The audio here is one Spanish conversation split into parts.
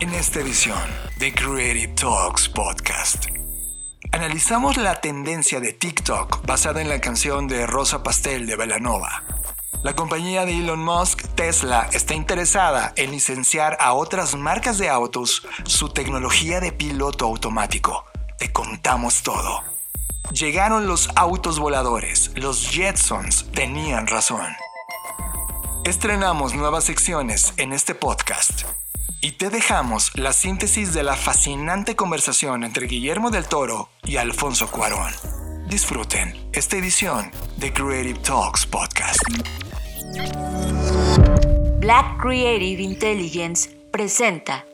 En esta edición de Creative Talks Podcast, analizamos la tendencia de TikTok basada en la canción de Rosa Pastel de Belanova. La compañía de Elon Musk, Tesla, está interesada en licenciar a otras marcas de autos su tecnología de piloto automático. Te contamos todo. Llegaron los autos voladores, los Jetsons tenían razón. Estrenamos nuevas secciones en este podcast y te dejamos la síntesis de la fascinante conversación entre Guillermo del Toro y Alfonso Cuarón. Disfruten esta edición de Creative Talks Podcast. Black Creative Intelligence presenta.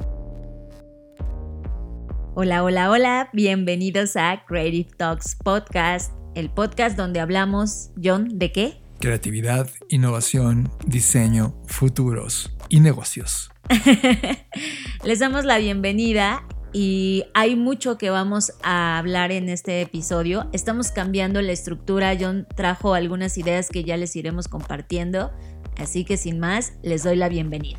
Hola, hola, hola, bienvenidos a Creative Talks Podcast, el podcast donde hablamos, John, ¿de qué? Creatividad, innovación, diseño, futuros y negocios. Les damos la bienvenida y hay mucho que vamos a hablar en este episodio. Estamos cambiando la estructura. John trajo algunas ideas que ya les iremos compartiendo. Así que sin más, les doy la bienvenida.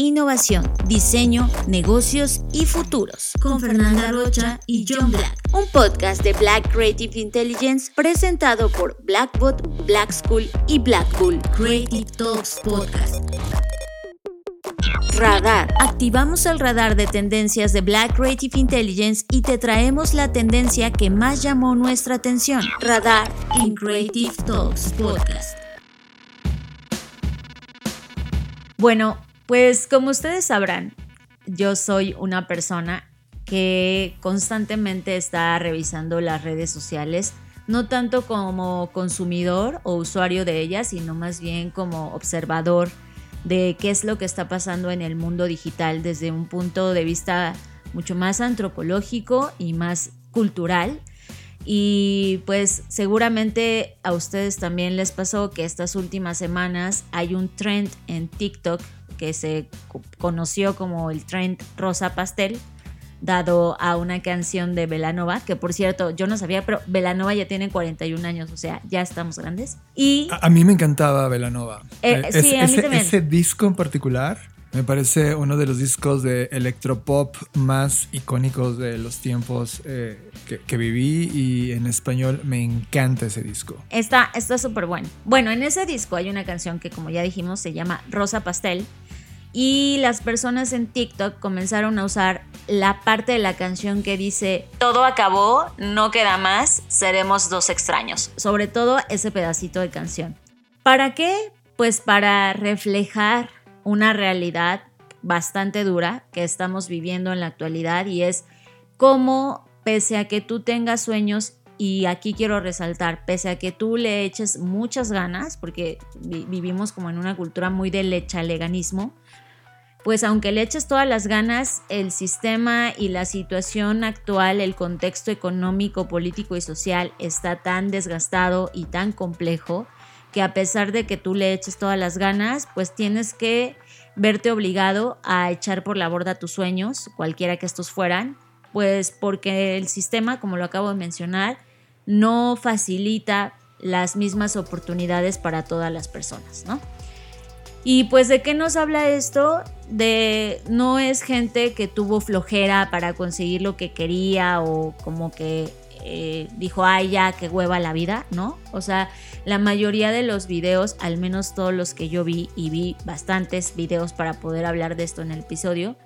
innovación, diseño, negocios y futuros. Con Fernanda Rocha y John Black. Un podcast de Black Creative Intelligence presentado por Blackbot, Black School y Black Bull. Creative Talks Podcast. Radar. Activamos el radar de tendencias de Black Creative Intelligence y te traemos la tendencia que más llamó nuestra atención. Radar en Creative Talks Podcast. Bueno, pues como ustedes sabrán, yo soy una persona que constantemente está revisando las redes sociales, no tanto como consumidor o usuario de ellas, sino más bien como observador de qué es lo que está pasando en el mundo digital desde un punto de vista mucho más antropológico y más cultural. Y pues seguramente a ustedes también les pasó que estas últimas semanas hay un trend en TikTok que se conoció como el trend rosa pastel, dado a una canción de Belanova, que por cierto yo no sabía, pero Belanova ya tiene 41 años, o sea, ya estamos grandes. Y a, mí me encantaba Belanova. Eh, sí, a mí ese, también. ese disco en particular me parece uno de los discos de electropop más icónicos de los tiempos eh, que, que, viví y en español me encanta ese disco. Está súper bueno. Bueno, en ese disco hay una canción que como ya dijimos se llama Rosa Pastel y las personas en TikTok comenzaron a usar la parte de la canción que dice todo acabó, no queda más, seremos dos extraños. Sobre todo ese pedacito de canción. ¿Para qué? Pues para reflejar una realidad bastante dura que estamos viviendo en la actualidad y es cómo pese a que tú tengas sueños y aquí quiero resaltar, pese a que tú le eches muchas ganas, porque vivimos como en una cultura muy de lechaleganismo, pues aunque le eches todas las ganas, el sistema y la situación actual, el contexto económico, político y social está tan desgastado y tan complejo que a pesar de que tú le eches todas las ganas, pues tienes que verte obligado a echar por la borda tus sueños, cualquiera que estos fueran, pues porque el sistema, como lo acabo de mencionar, no facilita las mismas oportunidades para todas las personas, ¿no? Y pues de qué nos habla esto? De no es gente que tuvo flojera para conseguir lo que quería o como que eh, dijo, ay ya, qué hueva la vida, ¿no? O sea, la mayoría de los videos, al menos todos los que yo vi y vi bastantes videos para poder hablar de esto en el episodio,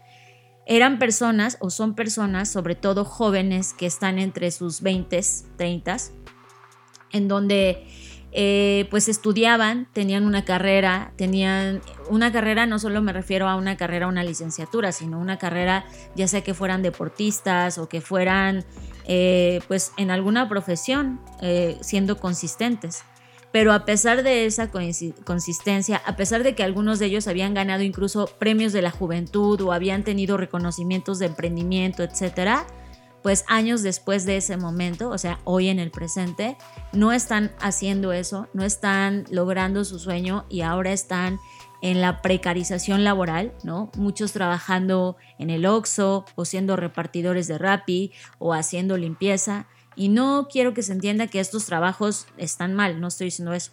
eran personas o son personas, sobre todo jóvenes que están entre sus 20, 30, en donde eh, pues estudiaban, tenían una carrera, tenían una carrera, no solo me refiero a una carrera, una licenciatura, sino una carrera ya sea que fueran deportistas o que fueran eh, pues en alguna profesión, eh, siendo consistentes. Pero a pesar de esa consistencia, a pesar de que algunos de ellos habían ganado incluso premios de la juventud o habían tenido reconocimientos de emprendimiento, etcétera, pues años después de ese momento, o sea, hoy en el presente, no están haciendo eso, no están logrando su sueño y ahora están en la precarización laboral, ¿no? Muchos trabajando en el OXXO o siendo repartidores de Rappi o haciendo limpieza. Y no quiero que se entienda que estos trabajos están mal, no estoy diciendo eso.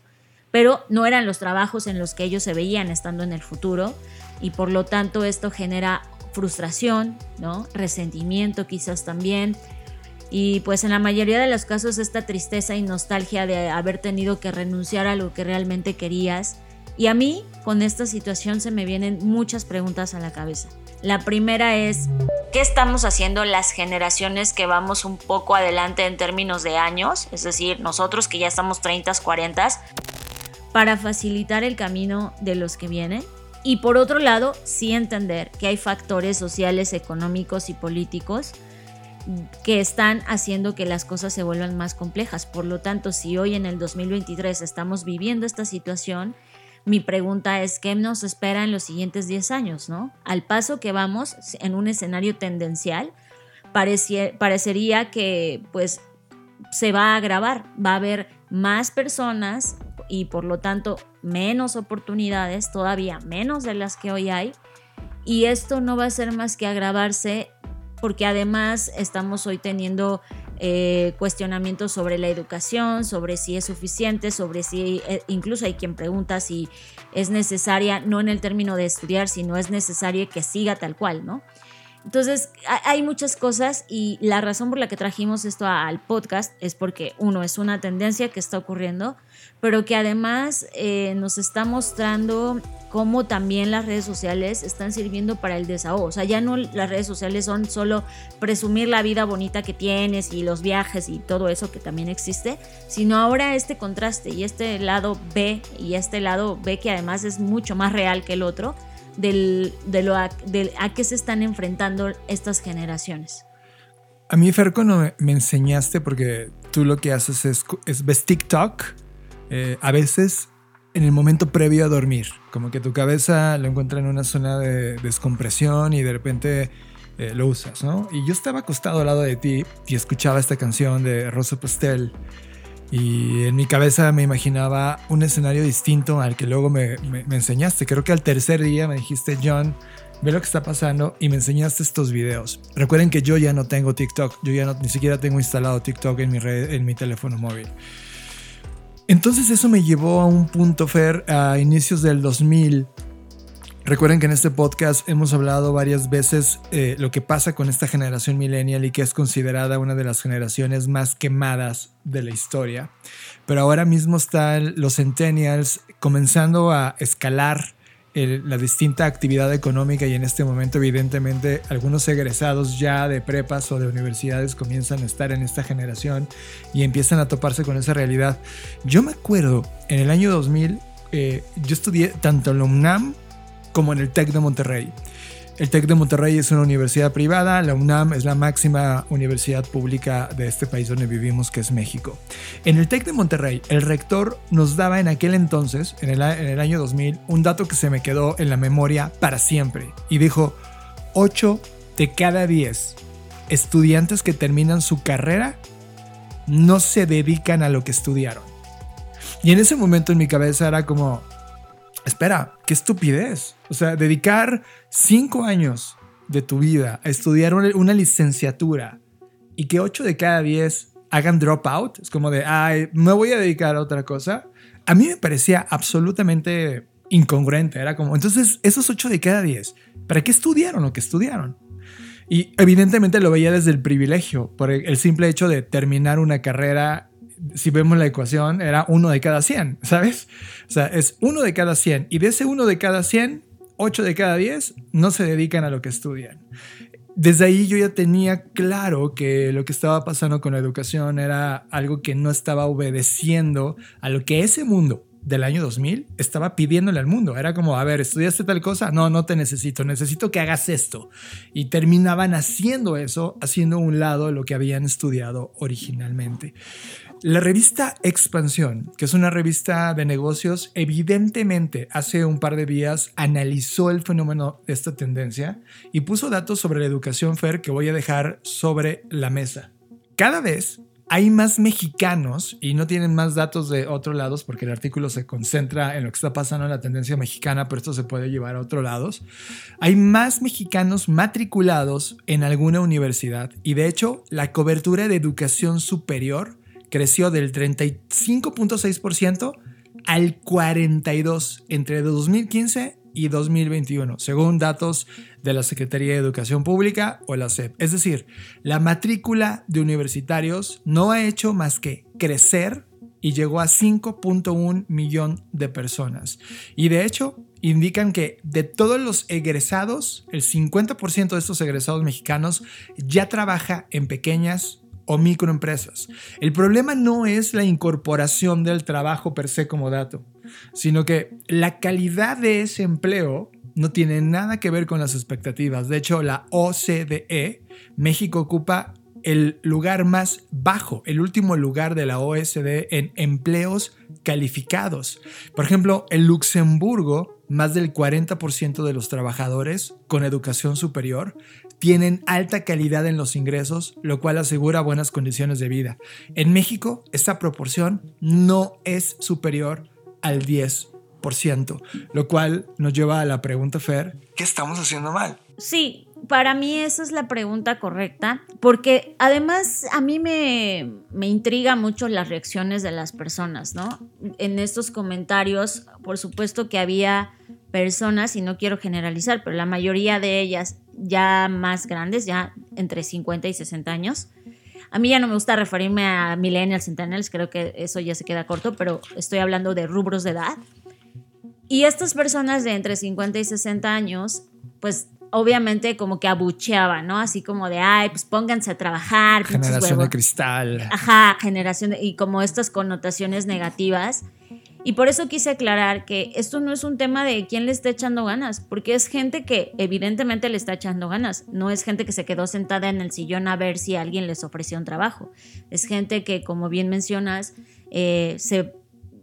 Pero no eran los trabajos en los que ellos se veían estando en el futuro y por lo tanto esto genera frustración, ¿no? Resentimiento quizás también. Y pues en la mayoría de los casos esta tristeza y nostalgia de haber tenido que renunciar a lo que realmente querías y a mí, con esta situación, se me vienen muchas preguntas a la cabeza. La primera es, ¿qué estamos haciendo las generaciones que vamos un poco adelante en términos de años? Es decir, nosotros que ya estamos 30, 40, para facilitar el camino de los que vienen. Y por otro lado, sí entender que hay factores sociales, económicos y políticos que están haciendo que las cosas se vuelvan más complejas. Por lo tanto, si hoy en el 2023 estamos viviendo esta situación, mi pregunta es, ¿qué nos espera en los siguientes 10 años? ¿no? Al paso que vamos en un escenario tendencial, parecería que pues se va a agravar, va a haber más personas y por lo tanto menos oportunidades, todavía menos de las que hoy hay. Y esto no va a ser más que agravarse porque además estamos hoy teniendo eh, cuestionamientos sobre la educación, sobre si es suficiente, sobre si eh, incluso hay quien pregunta si es necesaria, no en el término de estudiar, sino es necesario que siga tal cual, ¿no? Entonces, hay muchas cosas y la razón por la que trajimos esto al podcast es porque, uno, es una tendencia que está ocurriendo, pero que además eh, nos está mostrando cómo también las redes sociales están sirviendo para el desahogo. O sea, ya no las redes sociales son solo presumir la vida bonita que tienes y los viajes y todo eso que también existe, sino ahora este contraste y este lado B y este lado B que además es mucho más real que el otro del, de lo a, qué se están enfrentando estas generaciones. A mí, Fer, cuando me enseñaste, porque tú lo que haces es, es ves TikTok, eh, a veces en el momento previo a dormir, como que tu cabeza lo encuentra en una zona de descompresión y de repente eh, lo usas, ¿no? Y yo estaba acostado al lado de ti y escuchaba esta canción de Rosa Pastel y en mi cabeza me imaginaba un escenario distinto al que luego me, enseñaste. Creo que al tercer día me dijiste, John, ve lo que está pasando y me enseñaste estos videos. Recuerden que yo ya no tengo TikTok, yo ya ni siquiera tengo instalado TikTok en mi, en mi teléfono móvil. Entonces eso me llevó a un punto, Fer, a inicios del 2000, Recuerden que en este podcast hemos hablado varias veces eh, lo que pasa con esta generación millennial y que es considerada una de las generaciones más quemadas de la historia. Pero ahora mismo están los centennials comenzando a escalar la distinta actividad económica y en este momento evidentemente algunos egresados ya de prepas o de universidades comienzan a estar en esta generación y empiezan a toparse con esa realidad. Yo me acuerdo en el año 2000, eh, yo estudié tanto en la UNAM como en el TEC de Monterrey. El TEC de Monterrey es una universidad privada, la UNAM es la máxima universidad pública de este país donde vivimos, que es México. En el TEC de Monterrey, el rector nos daba en aquel entonces, en el, año 2000, un dato que se me quedó en la memoria para siempre. Y dijo, 8 de cada 10 estudiantes que terminan su carrera no se dedican a lo que estudiaron. Y en ese momento en mi cabeza era como, espera, qué estupidez. O sea, dedicar cinco años de tu vida a estudiar una, licenciatura y que ocho de cada diez hagan dropout, es como de, me voy a dedicar a otra cosa. A mí me parecía absolutamente incongruente. Era como, entonces, esos ocho de cada diez, ¿para qué estudiaron lo que estudiaron? Y evidentemente lo veía desde el privilegio, por el simple hecho de terminar una carrera si vemos la ecuación, era uno de cada 100, ¿sabes? O sea, es uno de cada 100. Y de ese uno de cada 100, 8 de cada 10 no se dedican a lo que estudian. Desde ahí yo ya tenía claro que lo que estaba pasando con la educación era algo que no estaba obedeciendo a lo que ese mundo del año 2000 estaba pidiéndole al mundo. Era como, a ver, ¿estudiaste tal cosa? No, no te necesito, necesito que hagas esto. Y terminaban haciendo eso, haciendo un lado lo que habían estudiado originalmente. La revista Expansión, que es una revista de negocios, evidentemente hace un par de días analizó el fenómeno de esta tendencia y puso datos sobre la educación FAIR que voy a dejar sobre la mesa. Cada vez hay más mexicanos y no tienen más datos de otros lados porque el artículo se concentra en lo que está pasando en la tendencia mexicana, pero esto se puede llevar a otros lados. Hay más mexicanos matriculados en alguna universidad y de hecho la cobertura de educación superior creció del 35.6% al 42% entre 2015 y 2021, según datos de la Secretaría de Educación Pública o la SEP. Es decir, la matrícula de universitarios no ha hecho más que crecer y llegó a 5.1 millón de personas. Y de hecho, indican que de todos los egresados, el 50% de estos egresados mexicanos ya trabaja en pequeñas o microempresas. El problema no es la incorporación del trabajo per se como dato, sino que la calidad de ese empleo no tiene nada que ver con las expectativas. De hecho, la OCDE, México ocupa el lugar más bajo, el último lugar de la OSD en empleos calificados. Por ejemplo, en Luxemburgo, más del 40% de los trabajadores con educación superior tienen alta calidad en los ingresos, lo cual asegura buenas condiciones de vida. En México, esta proporción no es superior al 10%, lo cual nos lleva a la pregunta, Fer, ¿qué estamos haciendo mal? Sí, para mí esa es la pregunta correcta, porque además a mí me, me, intriga mucho las reacciones de las personas, ¿no? En estos comentarios, por supuesto que había personas, y no quiero generalizar, pero la mayoría de ellas ya más grandes, ya entre 50 y 60 años. A mí ya no me gusta referirme a millennials, centennials, creo que eso ya se queda corto, pero estoy hablando de rubros de edad. Y estas personas de entre 50 y 60 años, pues obviamente como que abucheaban, ¿no? Así como de, ay, pues pónganse a trabajar. Generación de cristal. Ajá, generación de, y como estas connotaciones negativas. Y por eso quise aclarar que esto no es un tema de quién le está echando ganas, porque es gente que evidentemente le está echando ganas, no es gente que se quedó sentada en el sillón a ver si alguien les ofreció un trabajo, es gente que, como bien mencionas, eh, se,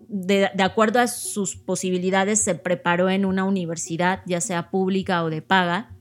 de acuerdo a sus posibilidades se preparó en una universidad, ya sea pública o de paga,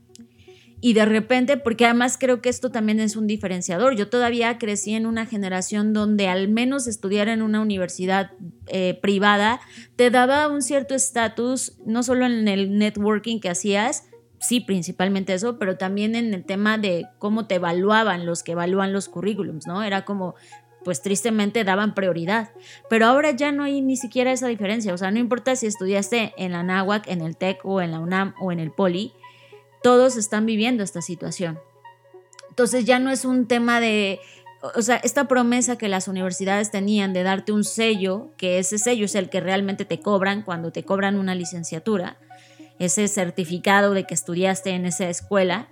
y de repente, porque además creo que esto también es un diferenciador, yo todavía crecí en una generación donde al menos estudiar en una universidad eh, privada te daba un cierto estatus, no solo en el networking que hacías, sí, principalmente eso, pero también en el tema de cómo te evaluaban los que evalúan los currículums, ¿no? Era como, pues tristemente daban prioridad. Pero ahora ya no hay ni siquiera esa diferencia. O sea, no importa si estudiaste en la NAWAC, en el TEC o en la UNAM o en el POLI, todos están viviendo esta situación. Entonces ya no es un tema de, o sea, esta promesa que las universidades tenían de darte un sello, que ese sello es el que realmente te cobran cuando te cobran una licenciatura, ese certificado de que estudiaste en esa escuela,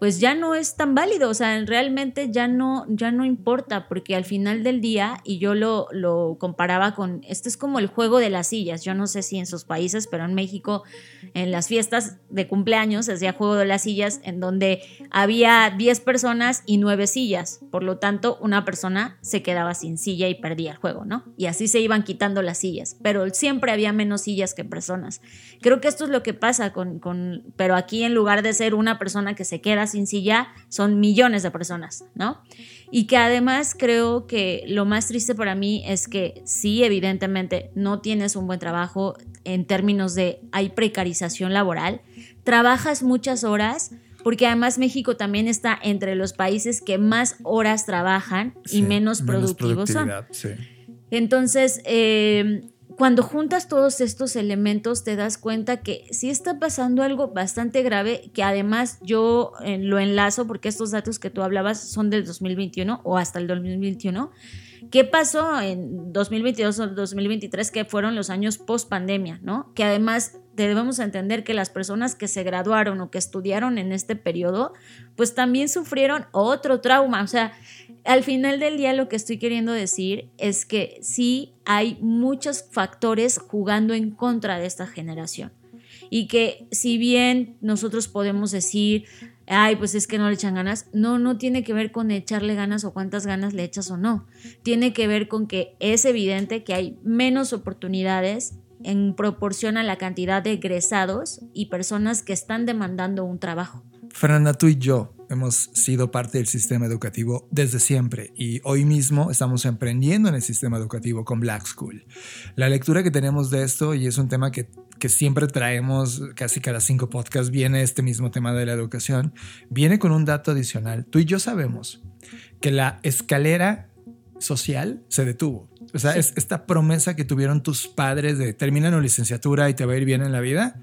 pues ya no es tan válido, o sea, realmente ya no, ya no importa, porque al final del día, y yo lo, lo comparaba con, este es como el juego de las sillas, yo no sé si en sus países, pero en México, en las fiestas de cumpleaños, hacía juego de las sillas, en donde había 10 personas y 9 sillas, por lo tanto, una persona se quedaba sin silla y perdía el juego, ¿no? Y así se iban quitando las sillas, pero siempre había menos sillas que personas. Creo que esto es lo que pasa con, con pero aquí en lugar de ser una persona que se queda sin silla son millones de personas, ¿no? Y que además creo que lo más triste para mí es que sí, evidentemente, no tienes un buen trabajo en términos de hay precarización laboral, trabajas muchas horas, porque además México también está entre los países que más horas trabajan y menos, productivos son. Entonces, eh, cuando juntas todos estos elementos te das cuenta que sí está pasando algo bastante grave, que además yo eh, lo enlazo porque estos datos que tú hablabas son del 2021 o hasta el 2021. ¿Qué pasó en 2022 o 2023 que fueron los años post pandemia, ¿no? Que además debemos entender que las personas que se graduaron o que estudiaron en este periodo, pues también sufrieron otro trauma. O sea, al final del día lo que estoy queriendo decir es que sí hay muchos factores jugando en contra de esta generación. Y que si bien nosotros podemos decir, ay, pues es que no le echan ganas. No, no tiene que ver con echarle ganas o cuántas ganas le echas o no. Tiene que ver con que es evidente que hay menos oportunidades en proporción a la cantidad de egresados y personas que están demandando un trabajo. Fernanda, tú y yo hemos sido parte del sistema educativo desde siempre y hoy mismo estamos emprendiendo en el sistema educativo con Black School. La lectura que tenemos de esto, y es un tema que, que siempre traemos casi cada cinco podcasts, viene este mismo tema de la educación, viene con un dato adicional. Tú y yo sabemos que la escalera social se detuvo. O sea, es esta promesa que tuvieron tus padres de terminar una licenciatura y te va a ir bien en la vida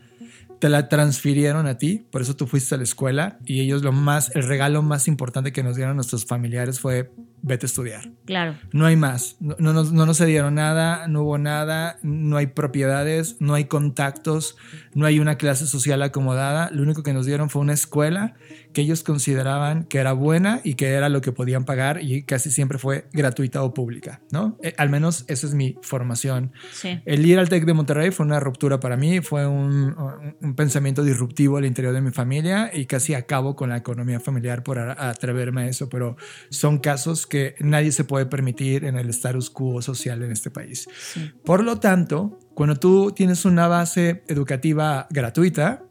te la transfirieron a ti, por eso tú fuiste a la escuela y ellos lo más, el regalo más importante que nos dieron nuestros familiares fue vete a estudiar. Claro. No hay más. No, no, no, nos dieron nada, no hubo nada, no hay propiedades, no hay contactos, no hay una clase social acomodada. Lo único que nos dieron fue una escuela que ellos consideraban que era buena y que era lo que podían pagar y casi siempre fue gratuita o pública, ¿no? Eh, al menos esa es mi formación. Sí. El ir al TEC de Monterrey fue una ruptura para mí, fue un, un, pensamiento disruptivo al interior de mi familia y casi acabo con la economía familiar por atreverme a eso, pero son casos que nadie se puede permitir en el status quo social en este país. Por lo tanto, cuando tú tienes una base educativa gratuita,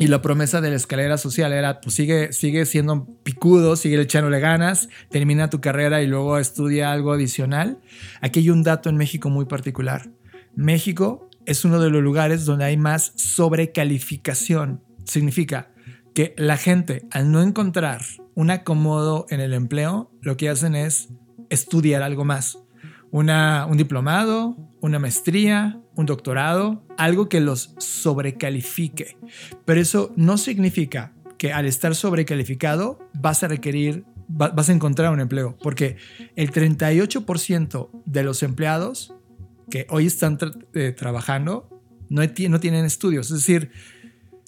y la promesa de la escalera social era, pues sigue, sigue siendo picudo, sigue echándole ganas, termina tu carrera y luego estudia algo adicional. Aquí hay un dato en México muy particular. México es uno de los lugares donde hay más sobrecalificación. Significa que la gente, al no encontrar un acomodo en el empleo, lo que hacen es estudiar algo más. Una, un diplomado, una maestría, un doctorado, algo que los sobrecalifique. Pero eso no significa que al estar sobrecalificado vas a requerir, vas a encontrar un empleo, porque el 38% de los empleados que hoy están eh, trabajando no, no tienen estudios, es decir...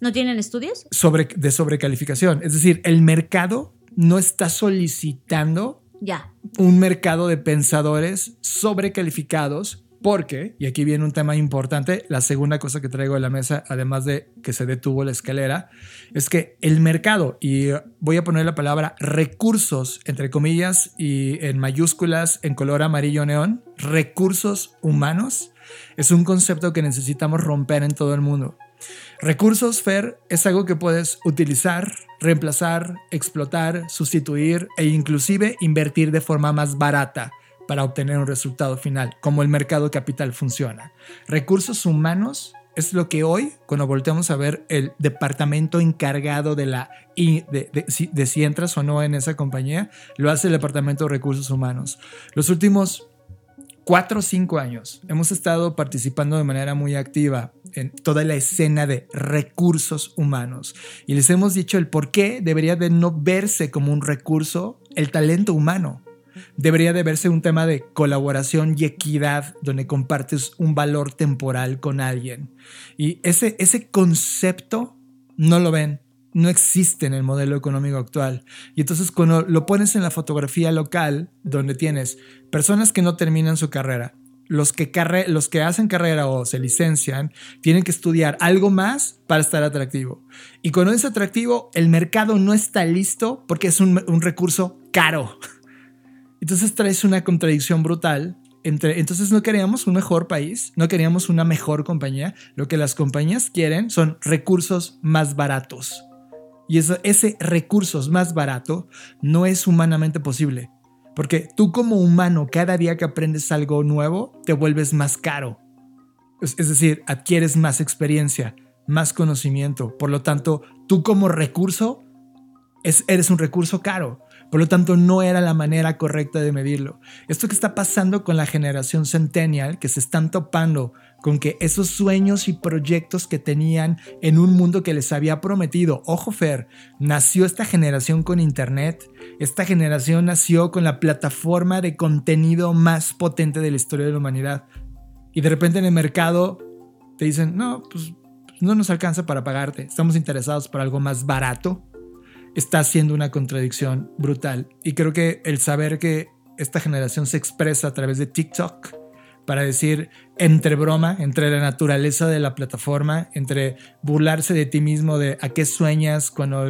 ¿No tienen estudios? Sobre, de sobrecalificación, es decir, el mercado no está solicitando ya. un mercado de pensadores sobrecalificados porque, y aquí viene un tema importante, la segunda cosa que traigo de la mesa, además de que se detuvo la escalera, es que el mercado, y voy a poner la palabra recursos, entre comillas, y en mayúsculas, en color amarillo neón, recursos humanos, es un concepto que necesitamos romper en todo el mundo. Recursos, Fer, es algo que puedes utilizar, reemplazar, explotar, sustituir e inclusive invertir de forma más barata para obtener un resultado final, como el mercado capital funciona. Recursos humanos es lo que hoy, cuando volteamos a ver el departamento encargado de la de, de, si entras o no en esa compañía, lo hace el departamento de recursos humanos. Los últimos cuatro o cinco años hemos estado participando de manera muy activa en toda la escena de recursos humanos y les hemos dicho el por qué debería de no verse como un recurso el talento humano. Debería de verse un tema de colaboración y equidad donde compartes un valor temporal con alguien. Y ese, ese concepto no lo ven no existe en el modelo económico actual. Y entonces cuando lo pones en la fotografía local, donde tienes personas que no terminan su carrera, los que, los que hacen carrera o se licencian, tienen que estudiar algo más para estar atractivo. Y cuando es atractivo, el mercado no está listo porque es un, un recurso caro. Entonces traes una contradicción brutal entre, entonces no queríamos un mejor país, no queríamos una mejor compañía. Lo que las compañías quieren son recursos más baratos. Y ese recurso más barato no es humanamente posible. Porque tú como humano, cada día que aprendes algo nuevo, te vuelves más caro. Es, decir, adquieres más experiencia, más conocimiento. Por lo tanto, tú como recurso, eres un recurso caro. Por lo tanto, no era la manera correcta de medirlo. Esto que está pasando con la generación centennial, que se están topando con que esos sueños y proyectos que tenían en un mundo que les había prometido, ojo Fer, nació esta generación con Internet, esta generación nació con la plataforma de contenido más potente de la historia de la humanidad. Y de repente en el mercado te dicen, no, pues no nos alcanza para pagarte, estamos interesados por algo más barato está siendo una contradicción brutal. Y creo que el saber que esta generación se expresa a través de TikTok para decir entre broma, entre la naturaleza de la plataforma, entre burlarse de ti mismo, de a qué sueñas cuando...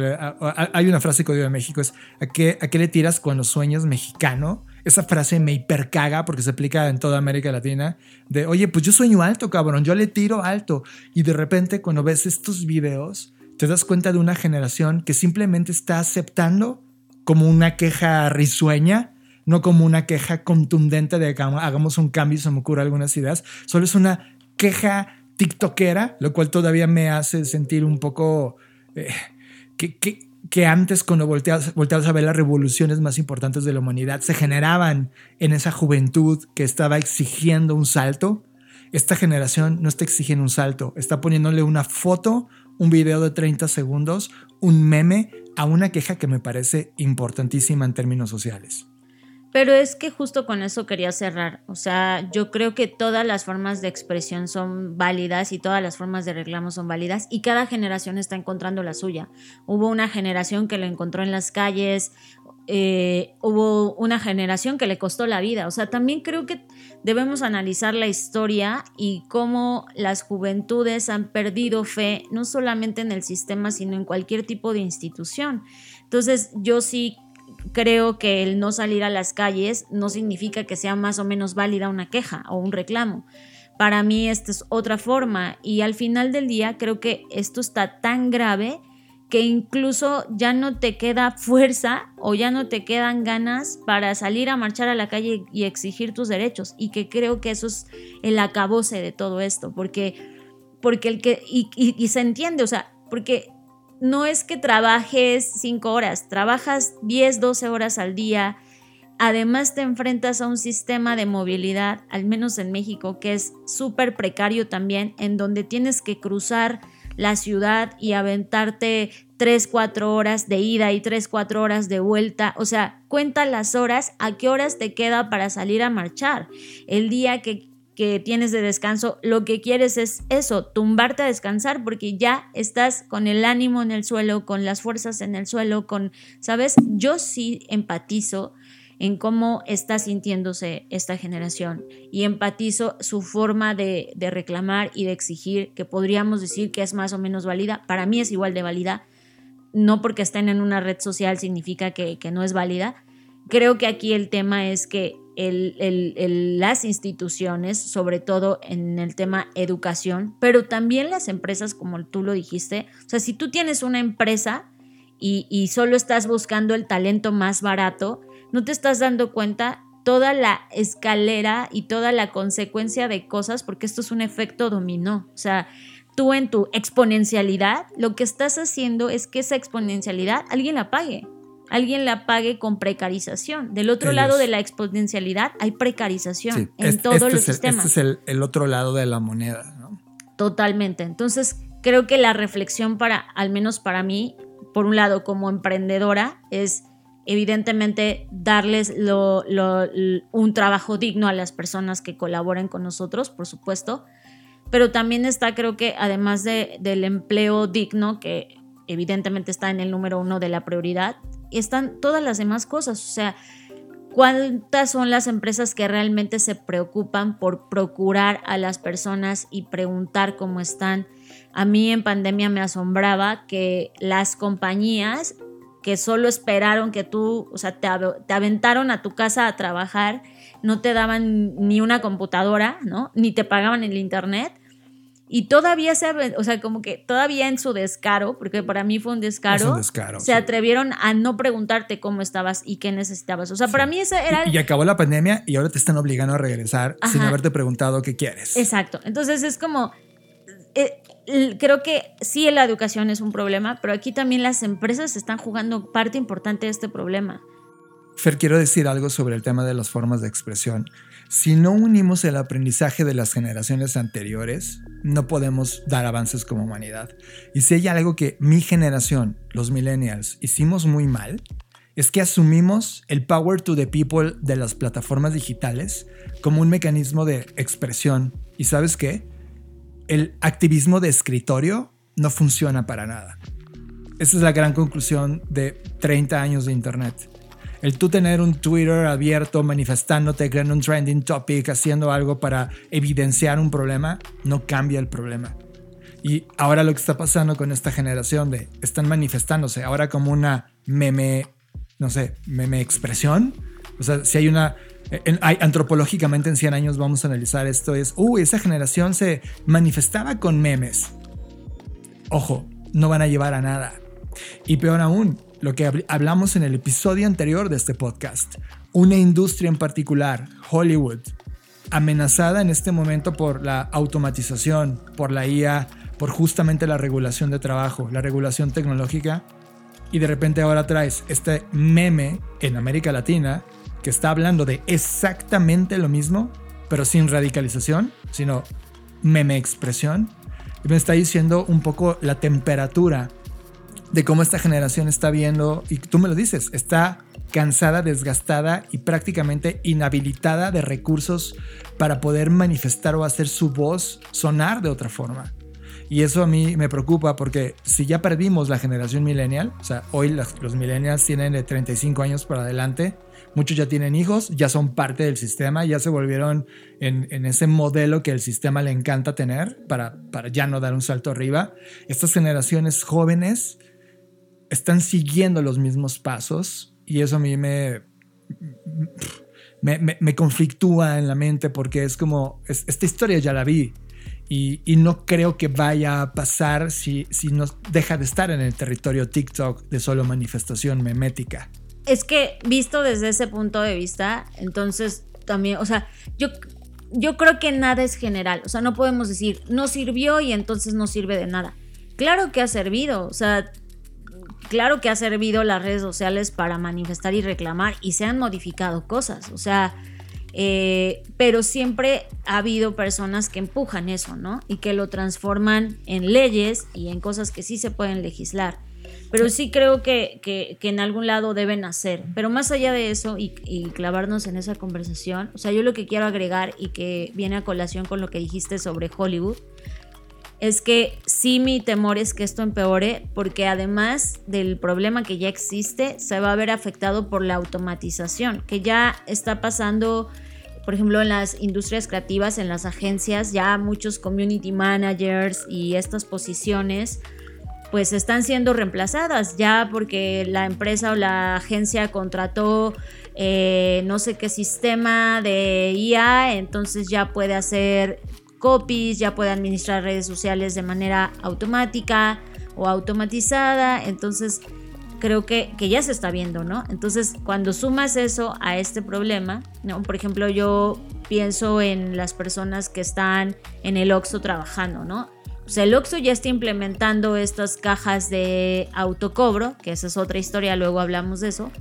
hay una frase que odio de México, es ¿a qué, a qué le tiras cuando sueñas mexicano? Esa frase me hipercaga porque se aplica en toda América Latina, de, oye, pues yo sueño alto, cabrón, yo le tiro alto. Y de repente cuando ves estos videos, te das cuenta de una generación que simplemente está aceptando como una queja risueña, no como una queja contundente de hagamos un cambio y se me ocurren algunas ideas, solo es una queja tiktokera, lo cual todavía me hace sentir un poco eh, que, antes cuando volteas a ver las revoluciones más importantes de la humanidad se generaban en esa juventud que estaba exigiendo un salto. Esta generación no está exigiendo un salto, está poniéndole una foto un video de 30 segundos, un meme, a una queja que me parece importantísima en términos sociales. Pero es que justo con eso quería cerrar. O sea, yo creo que todas las formas de expresión son válidas y todas las formas de reclamo son válidas y cada generación está encontrando la suya. Hubo una generación que lo encontró en las calles, eh, hubo una generación que le costó la vida. O sea, también creo que debemos analizar la historia y cómo las juventudes han perdido fe, no solamente en el sistema, sino en cualquier tipo de institución. Entonces, yo sí creo que el no salir a las calles no significa que sea más o menos válida una queja o un reclamo. Para mí esta es otra forma y al final del día creo que esto está tan grave que incluso ya no te queda fuerza o ya no te quedan ganas para salir a marchar a la calle y exigir tus derechos. Y que creo que eso es el acabose de todo esto, porque, porque el que, y, se entiende, o sea, porque no es que trabajes cinco horas, trabajas 10, 12 horas al día. Además te enfrentas a un sistema de movilidad, al menos en México, que es súper precario también, en donde tienes que cruzar la ciudad y aventarte 3, 4 horas de ida y 3, 4 horas de vuelta. O sea, cuenta las horas, a qué horas te queda para salir a marchar. El día que, tienes de descanso, lo que quieres es eso, tumbarte a descansar porque ya estás con el ánimo en el suelo, con las fuerzas en el suelo, con, ¿sabes? Yo sí empatizo en cómo está sintiéndose esta generación y empatizo su forma de, reclamar y de exigir, que podríamos decir que es más o menos válida, para mí es igual de válida, no porque estén en una red social significa que, no es válida. Creo que aquí el tema es que las instituciones, sobre todo en el tema educación, pero también las empresas, como tú lo dijiste, o sea, si tú tienes una empresa y, y solo estás buscando el talento más barato, no te estás dando cuenta toda la escalera y toda la consecuencia de cosas, porque esto es un efecto dominó. O sea, tú en tu exponencialidad, lo que estás haciendo es que esa exponencialidad alguien la pague. Alguien la pague con precarización. Del otro lado de la exponencialidad hay precarización en todos los sistemas. Este es el, otro lado de la moneda. Totalmente. Entonces, creo que la reflexión para, al menos para mí, por un lado como emprendedora, es evidentemente darles un trabajo digno a las personas que colaboren con nosotros, por supuesto, pero también está, creo que además del empleo digno, que evidentemente está en el número uno de la prioridad, están todas las demás cosas, o sea, cuántas son las empresas que realmente se preocupan por procurar a las personas y preguntar cómo están. A mí en pandemia me asombraba que las compañías que solo esperaron que tú, o sea, te, aventaron a tu casa a trabajar, no te daban ni una computadora, ¿no? Ni te pagaban el internet. Y todavía se, o sea, como que todavía en su descaro, porque para mí fue un descaro, se atrevieron a no preguntarte cómo estabas y qué necesitabas. O sea, para mí ese era... Y, acabó la pandemia y ahora te están obligando a regresar sin haberte preguntado qué quieres. Exacto. Entonces es como... Eh, creo que sí la educación es un problema, pero aquí también las empresas están jugando parte importante de este problema. Fer, quiero decir algo sobre el tema de las formas de expresión. Si no unimos el aprendizaje de las generaciones anteriores, no podemos dar avances como humanidad. Y si hay algo que mi generación, los millennials, hicimos muy mal, es que asumimos el power to the people de las plataformas digitales como un mecanismo de expresión. ¿Y sabes qué? el activismo de escritorio no funciona para nada. Esa es la gran conclusión de 30 años de Internet. El tú tener un Twitter abierto, manifestándote, creando un trending topic, haciendo algo para evidenciar un problema, no cambia el problema. Y ahora lo que está pasando con esta generación de están manifestándose ahora como una meme, no sé, meme expresión. O sea, si hay una, hay, antropológicamente en 100 años vamos a analizar esto, es, uy, esa generación se manifestaba con memes. Ojo, no van a llevar a nada. Y peor aún, lo que hablamos en el episodio anterior de este podcast, una industria en particular, Hollywood, amenazada en este momento por la automatización, por la IA, por justamente la regulación de trabajo, la regulación tecnológica, y de repente ahora traes este meme en América Latina que está hablando de exactamente lo mismo, pero sin radicalización, sino meme expresión, y me está diciendo un poco la temperatura de cómo esta generación está viendo, y tú me lo dices, está cansada, desgastada y prácticamente inhabilitada de recursos para poder manifestar o hacer su voz sonar de otra forma. Y eso a mí me preocupa porque si ya perdimos la generación millennial, o sea, hoy los, millennials tienen de 35 años para adelante, muchos ya tienen hijos, ya son parte del sistema, ya se volvieron en, ese modelo que el sistema le encanta tener para, para ya no dar un salto arriba. Estas generaciones jóvenes están siguiendo los mismos pasos y eso a mí me, me, conflictúa en la mente porque es como, esta historia ya la vi y, no creo que vaya a pasar si, si nos deja de estar en el territorio TikTok de solo manifestación memética. Es que visto desde ese punto de vista, entonces también, o sea, yo, yo creo que nada es general. O sea, no podemos decir, no sirvió y entonces no sirve de nada. Claro que ha servido, o sea, claro que ha servido las redes sociales para manifestar y reclamar y se han modificado cosas. O sea, eh, pero siempre ha habido personas que empujan eso, ¿no? Y que lo transforman en leyes y en cosas que sí se pueden legislar. Pero sí creo que, que, en algún lado deben hacer. Pero más allá de eso y, y, clavarnos en esa conversación, o sea, yo lo que quiero agregar y que viene a colación con lo que dijiste sobre Hollywood, es que sí mi temor es que esto empeore porque además del problema que ya existe, se va a ver afectado por la automatización, que ya está pasando, por ejemplo, en las industrias creativas, en las agencias, ya muchos community managers y estas posiciones pues están siendo reemplazadas ya porque la empresa o la agencia contrató eh, no sé qué sistema de IA, entonces ya puede hacer copies, ya puede administrar redes sociales de manera automática o automatizada. Entonces, creo que, que, ya se está viendo, ¿no? Entonces, cuando sumas eso a este problema, ¿no? Por ejemplo, yo pienso en las personas que están en el OXO trabajando, ¿no? O sea, el OXO ya está implementando estas cajas de autocobro, que esa es otra historia, luego hablamos de eso.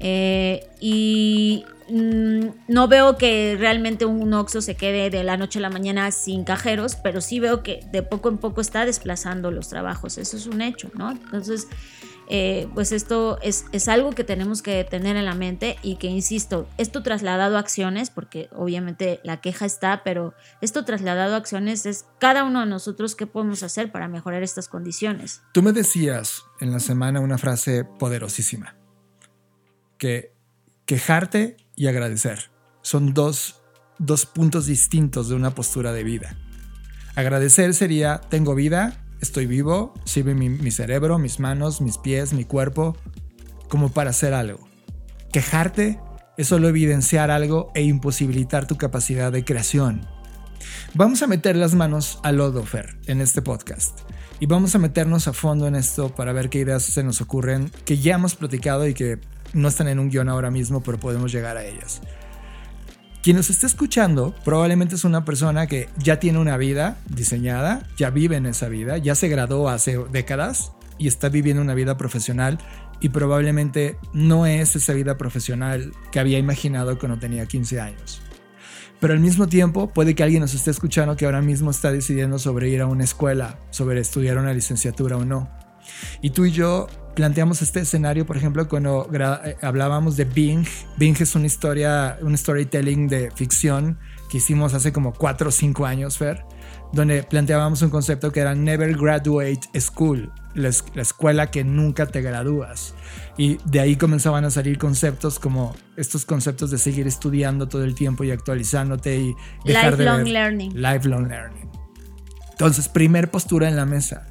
Eh, y Mm, no veo que realmente un Oxxo se quede de la noche a la mañana sin cajeros, pero sí veo que de poco en poco está desplazando los trabajos. Eso es un hecho, ¿no? Entonces, eh, pues esto es, es, algo que tenemos que tener en la mente y que, insisto, esto trasladado a acciones, porque obviamente la queja está, pero esto trasladado a acciones es cada uno de nosotros qué podemos hacer para mejorar estas condiciones. Tú me decías en la semana una frase poderosísima, que quejarte y agradecer. Son dos, puntos distintos de una postura de vida. Agradecer sería, tengo vida, estoy vivo, sirve mi, mi, cerebro, mis manos, mis pies, mi cuerpo, como para hacer algo. Quejarte es solo evidenciar algo e imposibilitar tu capacidad de creación. Vamos a meter las manos al lodo, en este podcast. Y vamos a meternos a fondo en esto para ver qué ideas se nos ocurren que ya hemos platicado y que no están en un guion ahora mismo, pero podemos llegar a ellas. Quien nos está escuchando probablemente es una persona que ya tiene una vida diseñada, ya vive en esa vida, ya se graduó hace décadas y está viviendo una vida profesional y probablemente no es esa vida profesional que había imaginado cuando tenía 15 años. Pero al mismo tiempo puede que alguien nos esté escuchando que ahora mismo está decidiendo sobre ir a una escuela, sobre estudiar una licenciatura o no. Y tú y yo planteamos este escenario, por ejemplo, cuando eh, hablábamos de Bing. Bing es una historia, un storytelling de ficción que hicimos hace como 4 o 5 años, Fer, donde planteábamos un concepto que era Never Graduate School, la, escuela que nunca te gradúas. Y de ahí comenzaban a salir conceptos como estos conceptos de seguir estudiando todo el tiempo y actualizándote y dejar lifelong learning. Lifelong learning. Entonces, primer postura en la mesa.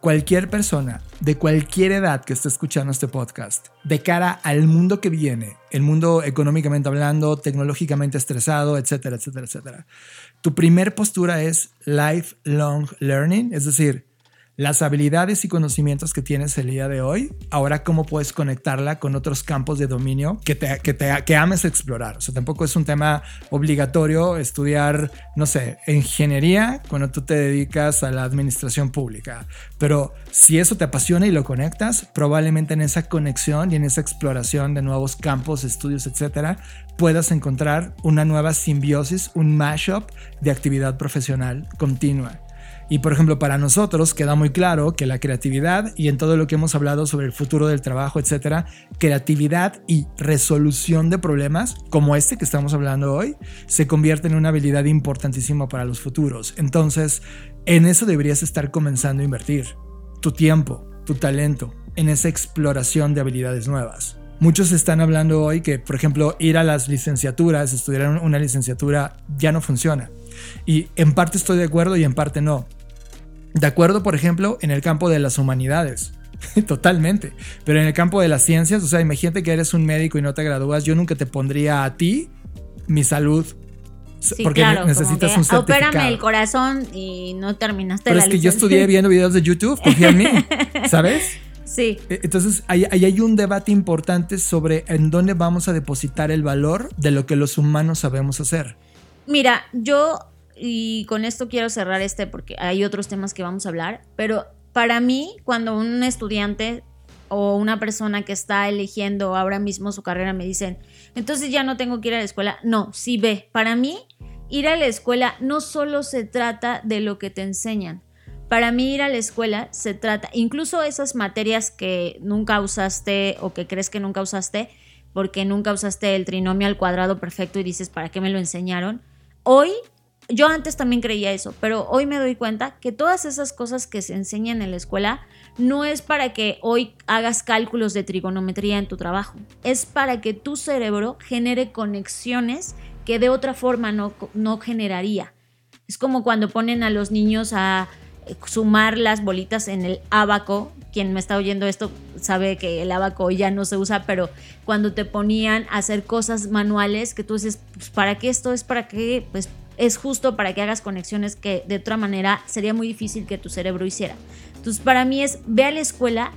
Cualquier persona de cualquier edad que esté escuchando este podcast, de cara al mundo que viene, el mundo económicamente hablando, tecnológicamente estresado, etcétera, etcétera, etcétera, tu primer postura es lifelong learning, es decir, las habilidades y conocimientos que tienes el día de hoy, ahora cómo puedes conectarla con otros campos de dominio que, te, que, te, que ames explorar. O sea, tampoco es un tema obligatorio estudiar, no sé, ingeniería cuando tú te dedicas a la administración pública. Pero si eso te apasiona y lo conectas, probablemente en esa conexión y en esa exploración de nuevos campos, estudios, etcétera, puedas encontrar una nueva simbiosis, un mashup de actividad profesional continua. Y por ejemplo, para nosotros queda muy claro que la creatividad y en todo lo que hemos hablado sobre el futuro del trabajo, etcétera, creatividad y resolución de problemas como este que estamos hablando hoy se convierte en una habilidad importantísima para los futuros. Entonces, en eso deberías estar comenzando a invertir tu tiempo, tu talento en esa exploración de habilidades nuevas. Muchos están hablando hoy que, por ejemplo, ir a las licenciaturas, estudiar una licenciatura, ya no funciona. Y en parte estoy de acuerdo y en parte no. De acuerdo, por ejemplo, en el campo de las humanidades. Totalmente. Pero en el campo de las ciencias, o sea, imagínate que eres un médico y no te gradúas, yo nunca te pondría a ti mi salud. porque necesitas un certificado. Opérame el corazón y no terminaste Pero es que yo estudié viendo videos de YouTube, confía en mí, ¿sabes? Sí. E, entonces, ahí, ahí, hay un debate importante sobre en dónde vamos a depositar el valor de lo que los humanos sabemos hacer. Mira, yo y con esto quiero cerrar este porque hay otros temas que vamos a hablar, pero para mí cuando un estudiante o una persona que está eligiendo ahora mismo su carrera me dicen, entonces ya no tengo que ir a la escuela, no, sí ve, para mí ir a la escuela no solo se trata de lo que te enseñan, para mí ir a la escuela se trata, incluso esas materias que nunca usaste o que crees que nunca usaste, porque nunca usaste el trinomio al cuadrado perfecto y dices, ¿para qué me lo enseñaron? Hoy yo antes también creía eso, pero hoy me doy cuenta que todas esas cosas que se enseñan en la escuela no es para que hoy hagas cálculos de trigonometría en tu trabajo, es para que tu cerebro genere conexiones que de otra forma no, no generaría. Es como cuando ponen a los niños a sumar las bolitas en el abaco. Quien me está oyendo esto sabe que el abaco ya no se usa, pero cuando te ponían a hacer cosas manuales que tú dices, pues, ¿para qué esto es? ¿Para qué? Pues es justo para que hagas conexiones que de otra manera sería muy difícil que tu cerebro hiciera. Entonces, para mí es, ve a la escuela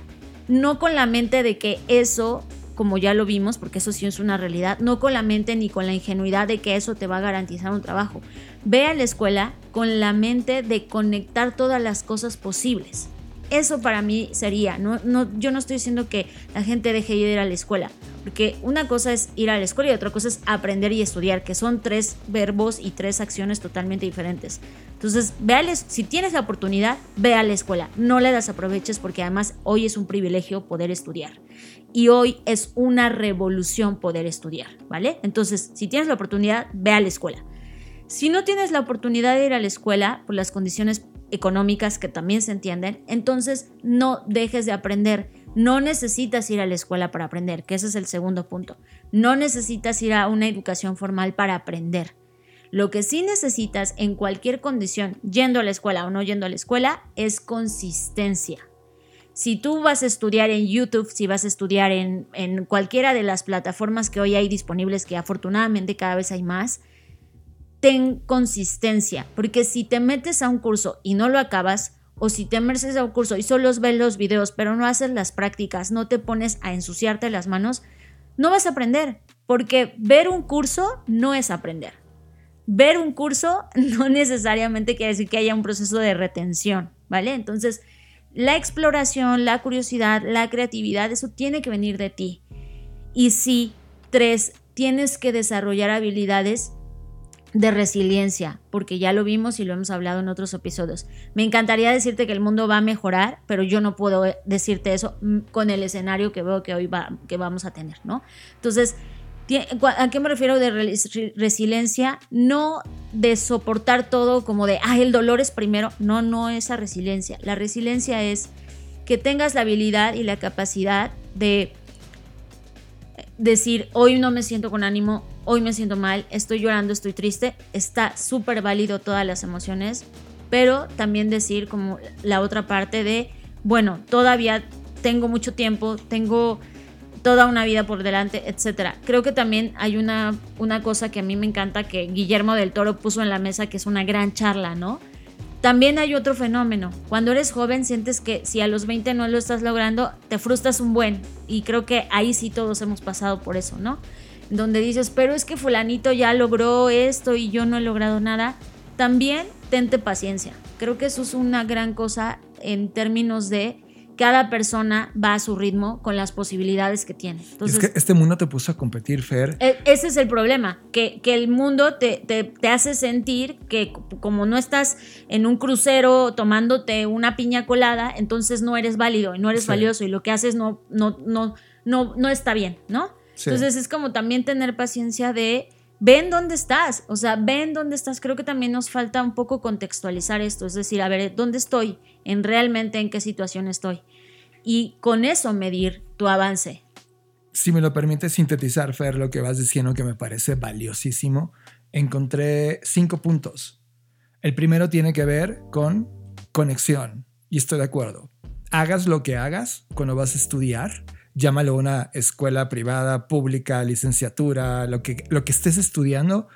no con la mente de que eso, como ya lo vimos, porque eso sí es una realidad, no con la mente ni con la ingenuidad de que eso te va a garantizar un trabajo. Ve a la escuela con la mente de conectar todas las cosas posibles. Eso para mí sería, no, no, yo no estoy diciendo que la gente deje de ir a la escuela, porque una cosa es ir a la escuela y otra cosa es aprender y estudiar, que son tres verbos y tres acciones totalmente diferentes. Entonces, véales, si tienes la oportunidad, ve a la escuela, no le das aproveches porque además hoy es un privilegio poder estudiar y hoy es una revolución poder estudiar, ¿vale? Entonces, si tienes la oportunidad, ve a la escuela. Si no tienes la oportunidad de ir a la escuela por las condiciones económicas que también se entienden, entonces no dejes de aprender. No necesitas ir a la escuela para aprender, que ese es el segundo punto. No necesitas ir a una educación formal para aprender. Lo que sí necesitas en cualquier condición, yendo a la escuela o no yendo a la escuela, es consistencia. Si tú vas a estudiar en YouTube, si vas a estudiar en, en cualquiera de las plataformas que hoy hay disponibles, que afortunadamente cada vez hay más, ten consistencia, porque si te metes a un curso y no lo acabas, o si te metes a un curso y solo ves los videos, pero no haces las prácticas, no te pones a ensuciarte las manos, no vas a aprender, porque ver un curso no es aprender. Ver un curso no necesariamente quiere decir que haya un proceso de retención, ¿vale? Entonces, la exploración, la curiosidad, la creatividad, eso tiene que venir de ti. Y sí, tres, tienes que desarrollar habilidades de resiliencia, porque ya lo vimos y lo hemos hablado en otros episodios. Me encantaría decirte que el mundo va a mejorar, pero yo no puedo decirte eso con el escenario que veo que hoy va, que vamos a tener, ¿no? Entonces, ¿A qué me refiero de resiliencia? No de soportar todo como de, ah, el dolor es primero. No, no esa resiliencia. La resiliencia es que tengas la habilidad y la capacidad de decir, hoy no me siento con ánimo, hoy me siento mal, estoy llorando, estoy triste. Está súper válido todas las emociones, pero también decir como la otra parte de, bueno, todavía tengo mucho tiempo, tengo toda una vida por delante, etcétera. Creo que también hay una, una cosa que a mí me encanta que Guillermo del Toro puso en la mesa, que es una gran charla, ¿no? También hay otro fenómeno. Cuando eres joven sientes que si a los 20 no lo estás logrando, te frustras un buen. Y creo que ahí sí todos hemos pasado por eso, ¿no? Donde dices, pero es que fulanito ya logró esto y yo no he logrado nada. También tente paciencia. Creo que eso es una gran cosa en términos de cada persona va a su ritmo con las posibilidades que tiene. Entonces, es que este mundo te puso a competir, Fer. E, ese es el problema, que, que el mundo te, te, hace sentir que como no estás en un crucero tomándote una piña colada, entonces no eres válido y no eres valioso y lo que haces no, no, no, no, no está bien, ¿no? Entonces es como también tener paciencia de ven dónde estás, o sea, ven dónde estás. Creo que también nos falta un poco contextualizar esto, es decir, a ver, ¿dónde estoy? En realmente en qué situación estoy. Y con eso medir tu avance. Si me lo permite sintetizar, Fer, lo que vas diciendo que me parece valiosísimo, encontré cinco puntos. El primero tiene que ver con conexión, y estoy de acuerdo. Hagas lo que hagas cuando vas a estudiar, llámalo una escuela privada, pública, licenciatura, lo que, lo que estés estudiando,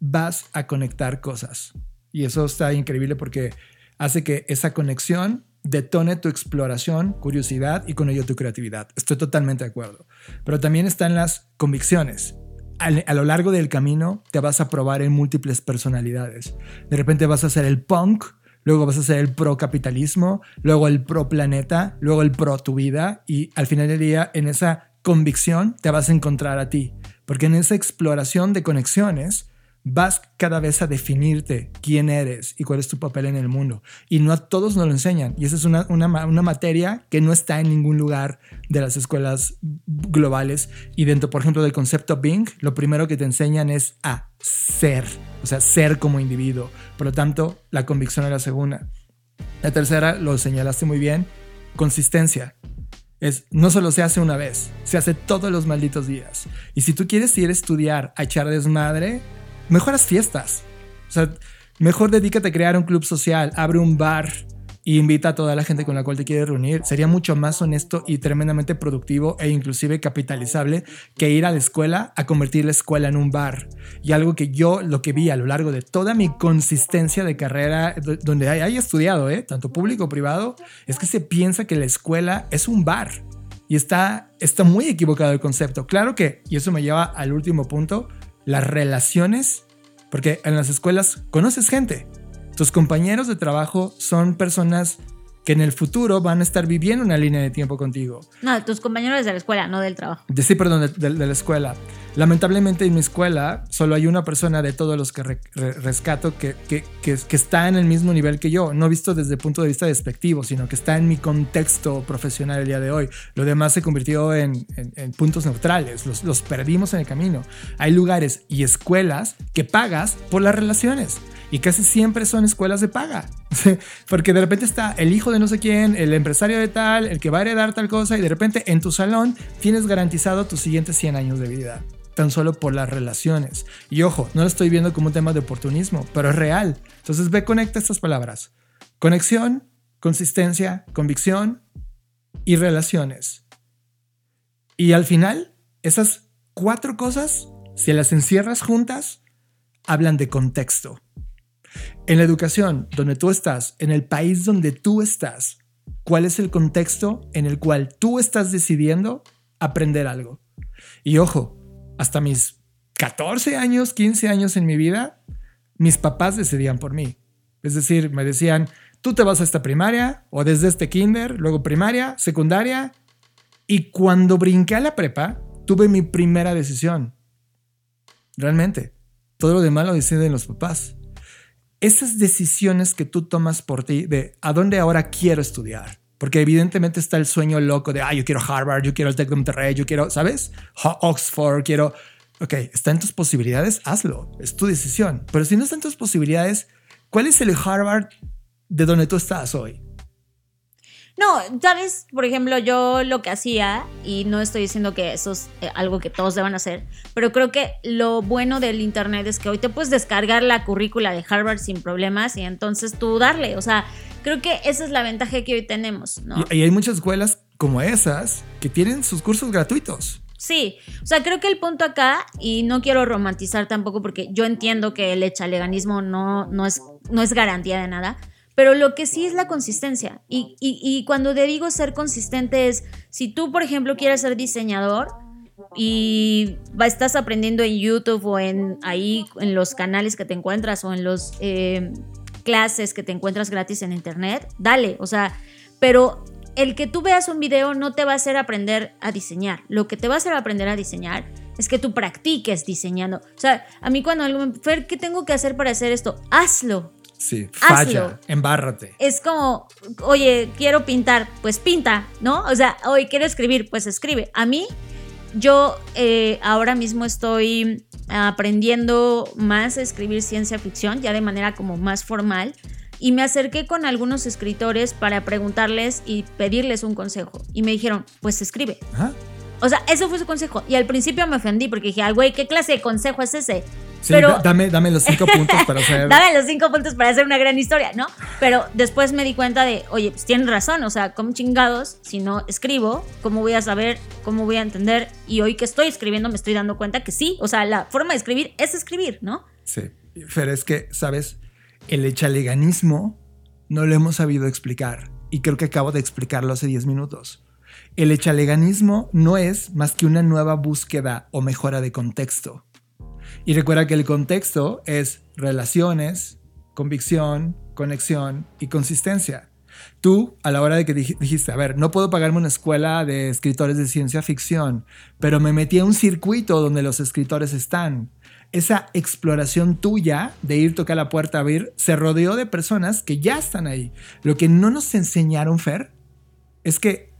vas a conectar cosas. Y eso está increíble porque hace que esa conexión detone tu exploración, curiosidad y con ello tu creatividad. Estoy totalmente de acuerdo. Pero también están las convicciones. A, lo largo del camino te vas a probar en múltiples personalidades. De repente vas a ser el punk, luego vas a ser el pro capitalismo, luego el pro planeta, luego el pro tu vida y al final del día en esa convicción te vas a encontrar a ti. Porque en esa exploración de conexiones vas cada vez a definirte quién eres y cuál es tu papel en el mundo. Y no a todos nos lo enseñan. Y esa es una, una, una, materia que no está en ningún lugar de las escuelas globales. Y dentro, por ejemplo, del concepto Bing, lo primero que te enseñan es a ser, o sea, ser como individuo. Por lo tanto, la convicción es la segunda. La tercera, lo señalaste muy bien, consistencia. Es, no solo se hace una vez, se hace todos los malditos días. Y si tú quieres ir a estudiar, a echar desmadre, mejoras fiestas. O sea, mejor dedícate a crear un club social, abre un bar e invita a toda la gente con la cual te quieres reunir. Sería mucho más honesto y tremendamente productivo e inclusive capitalizable que ir a la escuela a convertir la escuela en un bar. Y algo que yo lo que vi a lo largo de toda mi consistencia de carrera, donde haya estudiado, ¿eh? tanto público o privado, es que se piensa que la escuela es un bar. Y está, está muy equivocado el concepto. Claro que, y eso me lleva al último punto, las relaciones, porque en las escuelas conoces gente. Tus compañeros de trabajo son personas que en el futuro van a estar viviendo una línea de tiempo contigo. No, tus compañeros de la escuela, no del trabajo. sí, perdón, de, la escuela. Lamentablemente en mi escuela solo hay una persona de todos los que rescato que, que, que, está en el mismo nivel que yo, no visto desde el punto de vista despectivo, sino que está en mi contexto profesional el día de hoy. Lo demás se convirtió en, en, puntos neutrales, los, los perdimos en el camino. Hay lugares y escuelas que pagas por las relaciones y casi siempre son escuelas de paga. Porque de repente está el hijo de no sé quién, el empresario de tal, el que va a heredar tal cosa y de repente en tu salón tienes garantizado tus siguientes 100 años de vida. Tan solo por las relaciones. Y ojo, no lo estoy viendo como un tema de oportunismo, pero es real. Entonces ve, conecta estas palabras. Conexión, consistencia, convicción y relaciones. Y al final, esas cuatro cosas, si las encierras juntas, hablan de contexto. En la educación, donde tú estás, en el país donde tú estás, ¿cuál es el contexto en el cual tú estás decidiendo aprender algo? Y ojo, hasta mis 14 años, 15 años en mi vida, mis papás decidían por mí. Es decir, me decían, tú te vas a esta primaria o desde este kinder, luego primaria, secundaria. Y cuando brinqué a la prepa, tuve mi primera decisión. Realmente. Todo lo demás lo deciden los papás esas decisiones que tú tomas por ti de a dónde ahora quiero estudiar. Porque evidentemente está el sueño loco de, ah, yo quiero Harvard, yo quiero el Tec de Monterrey, yo quiero, ¿sabes? Oxford, quiero ok, está en tus posibilidades, hazlo, es tu decisión. Pero si no está en tus posibilidades, ¿cuál es el Harvard de donde tú estás hoy? No, sabes, por ejemplo, yo lo que hacía, y no estoy diciendo que eso es eh, algo que todos deban hacer, pero creo que lo bueno del Internet es que hoy te puedes descargar la currícula de Harvard sin problemas y entonces tú darle. O sea, creo que esa es la ventaja que hoy tenemos, ¿no? Y, hay muchas escuelas como esas que tienen sus cursos gratuitos. Sí, o sea, creo que el punto acá, y no quiero romantizar tampoco porque yo entiendo que el echaleganismo no, no, es, no es garantía de nada, pero lo que sí es la consistencia. Y, y, cuando te digo ser consistente es, si tú, por ejemplo, quieres ser diseñador y estás aprendiendo en YouTube o en ahí, en los canales que te encuentras o en los eh, clases que te encuentras gratis en Internet, dale. O sea, pero el que tú veas un video no te va a hacer aprender a diseñar. Lo que te va a hacer aprender a diseñar es que tú practiques diseñando. O sea, a mí cuando algo me... Fer, ¿qué tengo que hacer para hacer esto? Hazlo. Sí, falla, embárrate. Es como, oye, quiero pintar, pues pinta, ¿no? O sea, hoy quiero escribir, pues escribe. A mí, yo eh, ahora mismo estoy aprendiendo más a escribir ciencia ficción, ya de manera como más formal. Y me acerqué con algunos escritores para preguntarles y pedirles un consejo. Y me dijeron, pues escribe. O sea, eso fue su consejo. Y al principio me ofendí porque dije, ay, güey, ¿qué clase de consejo es ese? pero, dame, dame los cinco puntos para hacer. dame los cinco puntos para hacer una gran historia, ¿no? Pero después me di cuenta de, oye, pues tienen razón, o sea, ¿cómo chingados? Si no escribo, ¿cómo voy a saber? ¿Cómo voy a entender? Y hoy que estoy escribiendo me estoy dando cuenta que sí, o sea, la forma de escribir es escribir, ¿no? Sí, pero es que, ¿sabes? El echaleganismo no lo hemos sabido explicar y creo que acabo de explicarlo hace 10 minutos. El echaleganismo no es más que una nueva búsqueda o mejora de contexto. Y recuerda que el contexto es relaciones, convicción, conexión y consistencia. Tú, a la hora de que dijiste, a ver, no puedo pagarme una escuela de escritores de ciencia ficción, pero me metí a un circuito donde los escritores están. Esa exploración tuya de ir tocar la puerta a abrir se rodeó de personas que ya están ahí. Lo que no nos enseñaron, Fer, es que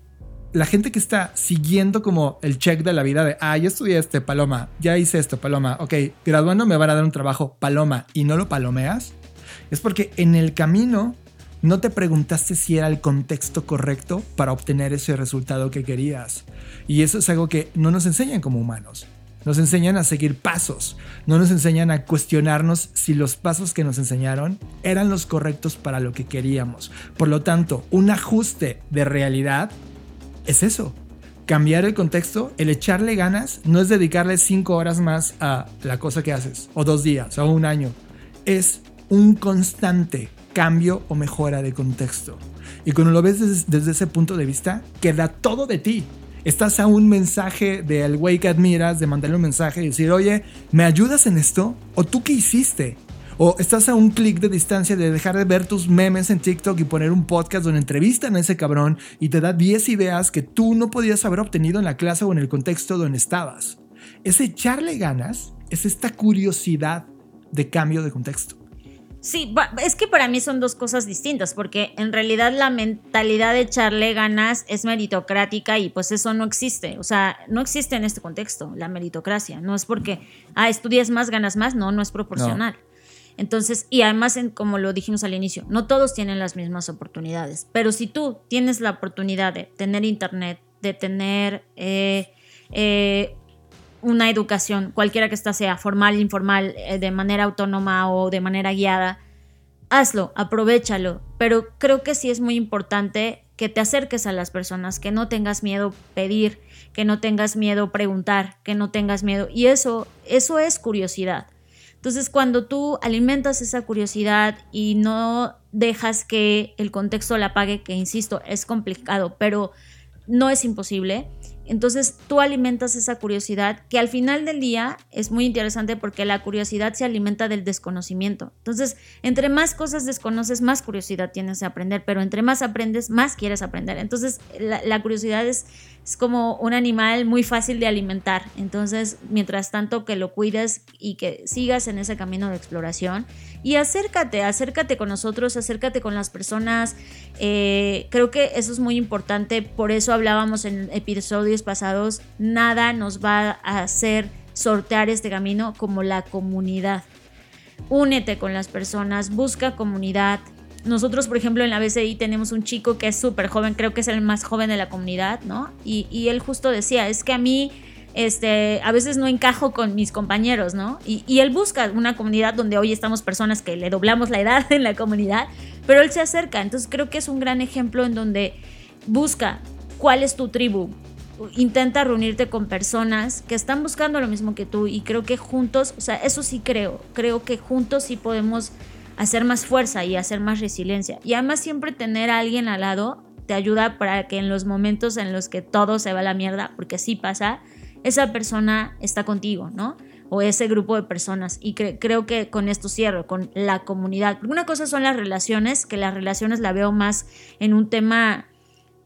la gente que está siguiendo como el check de la vida de, ah, ya estudié este, paloma, ya hice esto, paloma, ok, graduando me van a dar un trabajo, paloma, y no lo palomeas, es porque en el camino no te preguntaste si era el contexto correcto para obtener ese resultado que querías. Y eso es algo que no nos enseñan como humanos. Nos enseñan a seguir pasos, no nos enseñan a cuestionarnos si los pasos que nos enseñaron eran los correctos para lo que queríamos. Por lo tanto, un ajuste de realidad es eso. Cambiar el contexto, el echarle ganas, no es dedicarle cinco horas más a la cosa que haces, o dos días, o un año. Es un constante cambio o mejora de contexto. Y cuando lo ves desde, ese punto de vista, queda todo de ti. Estás a un mensaje del güey que admiras, de mandarle un mensaje y decir, oye, ¿me ayudas en esto? ¿O tú qué hiciste? O estás a un clic de distancia de dejar de ver tus memes en TikTok y poner un podcast donde entrevistan a ese cabrón y te da 10 ideas que tú no podías haber obtenido en la clase o en el contexto donde estabas. Ese echarle ganas es esta curiosidad de cambio de contexto. Sí, es que para mí son dos cosas distintas, porque en realidad la mentalidad de echarle ganas es meritocrática y pues eso no existe. O sea, no existe en este contexto la meritocracia. No es porque, ah, estudias más, ganas más. No, no es proporcional. Entonces, y además, como lo dijimos al inicio, no todos tienen las mismas oportunidades, pero si tú tienes la oportunidad de tener internet, de tener eh, eh, una educación, cualquiera que ésta sea, formal, informal, eh, de manera autónoma o de manera guiada, hazlo, aprovechalo, pero creo que sí es muy importante que te acerques a las personas, que no tengas miedo pedir, que no tengas miedo preguntar, que no tengas miedo. Y eso, eso es curiosidad. Entonces, cuando tú alimentas esa curiosidad y no dejas que el contexto la pague, que insisto, es complicado, pero no es imposible, entonces tú alimentas esa curiosidad que al final del día es muy interesante porque la curiosidad se alimenta del desconocimiento. Entonces, entre más cosas desconoces, más curiosidad tienes de aprender, pero entre más aprendes, más quieres aprender. Entonces, la, curiosidad es, es como un animal muy fácil de alimentar. Entonces, mientras tanto que lo cuides y que sigas en ese camino de exploración y acércate, acércate con nosotros, acércate con las personas. Eh, creo que eso es muy importante, por eso hablábamos en episodios pasados, nada nos va a hacer sortear este camino como la comunidad. Únete con las personas, busca comunidad. Nosotros, por ejemplo, en la BCI tenemos un chico que es súper joven, creo que es el más joven de la comunidad, ¿no? Y, y él justo decía, es que a mí este, a veces no encajo con mis compañeros, ¿no? Y, y, él busca una comunidad donde hoy estamos personas que le doblamos la edad en la comunidad, pero él se acerca. Entonces creo que es un gran ejemplo en donde busca cuál es tu tribu. Intenta reunirte con personas que están buscando lo mismo que tú y creo que juntos, o sea, eso sí creo, creo que juntos sí podemos hacer más fuerza y hacer más resiliencia. Y además siempre tener a alguien al lado te ayuda para que en los momentos en los que todo se va a la mierda, porque así pasa, esa persona está contigo, ¿no? O ese grupo de personas. Y creo que con esto cierro, con la comunidad. Una cosa son las relaciones, que las relaciones la veo más en un tema,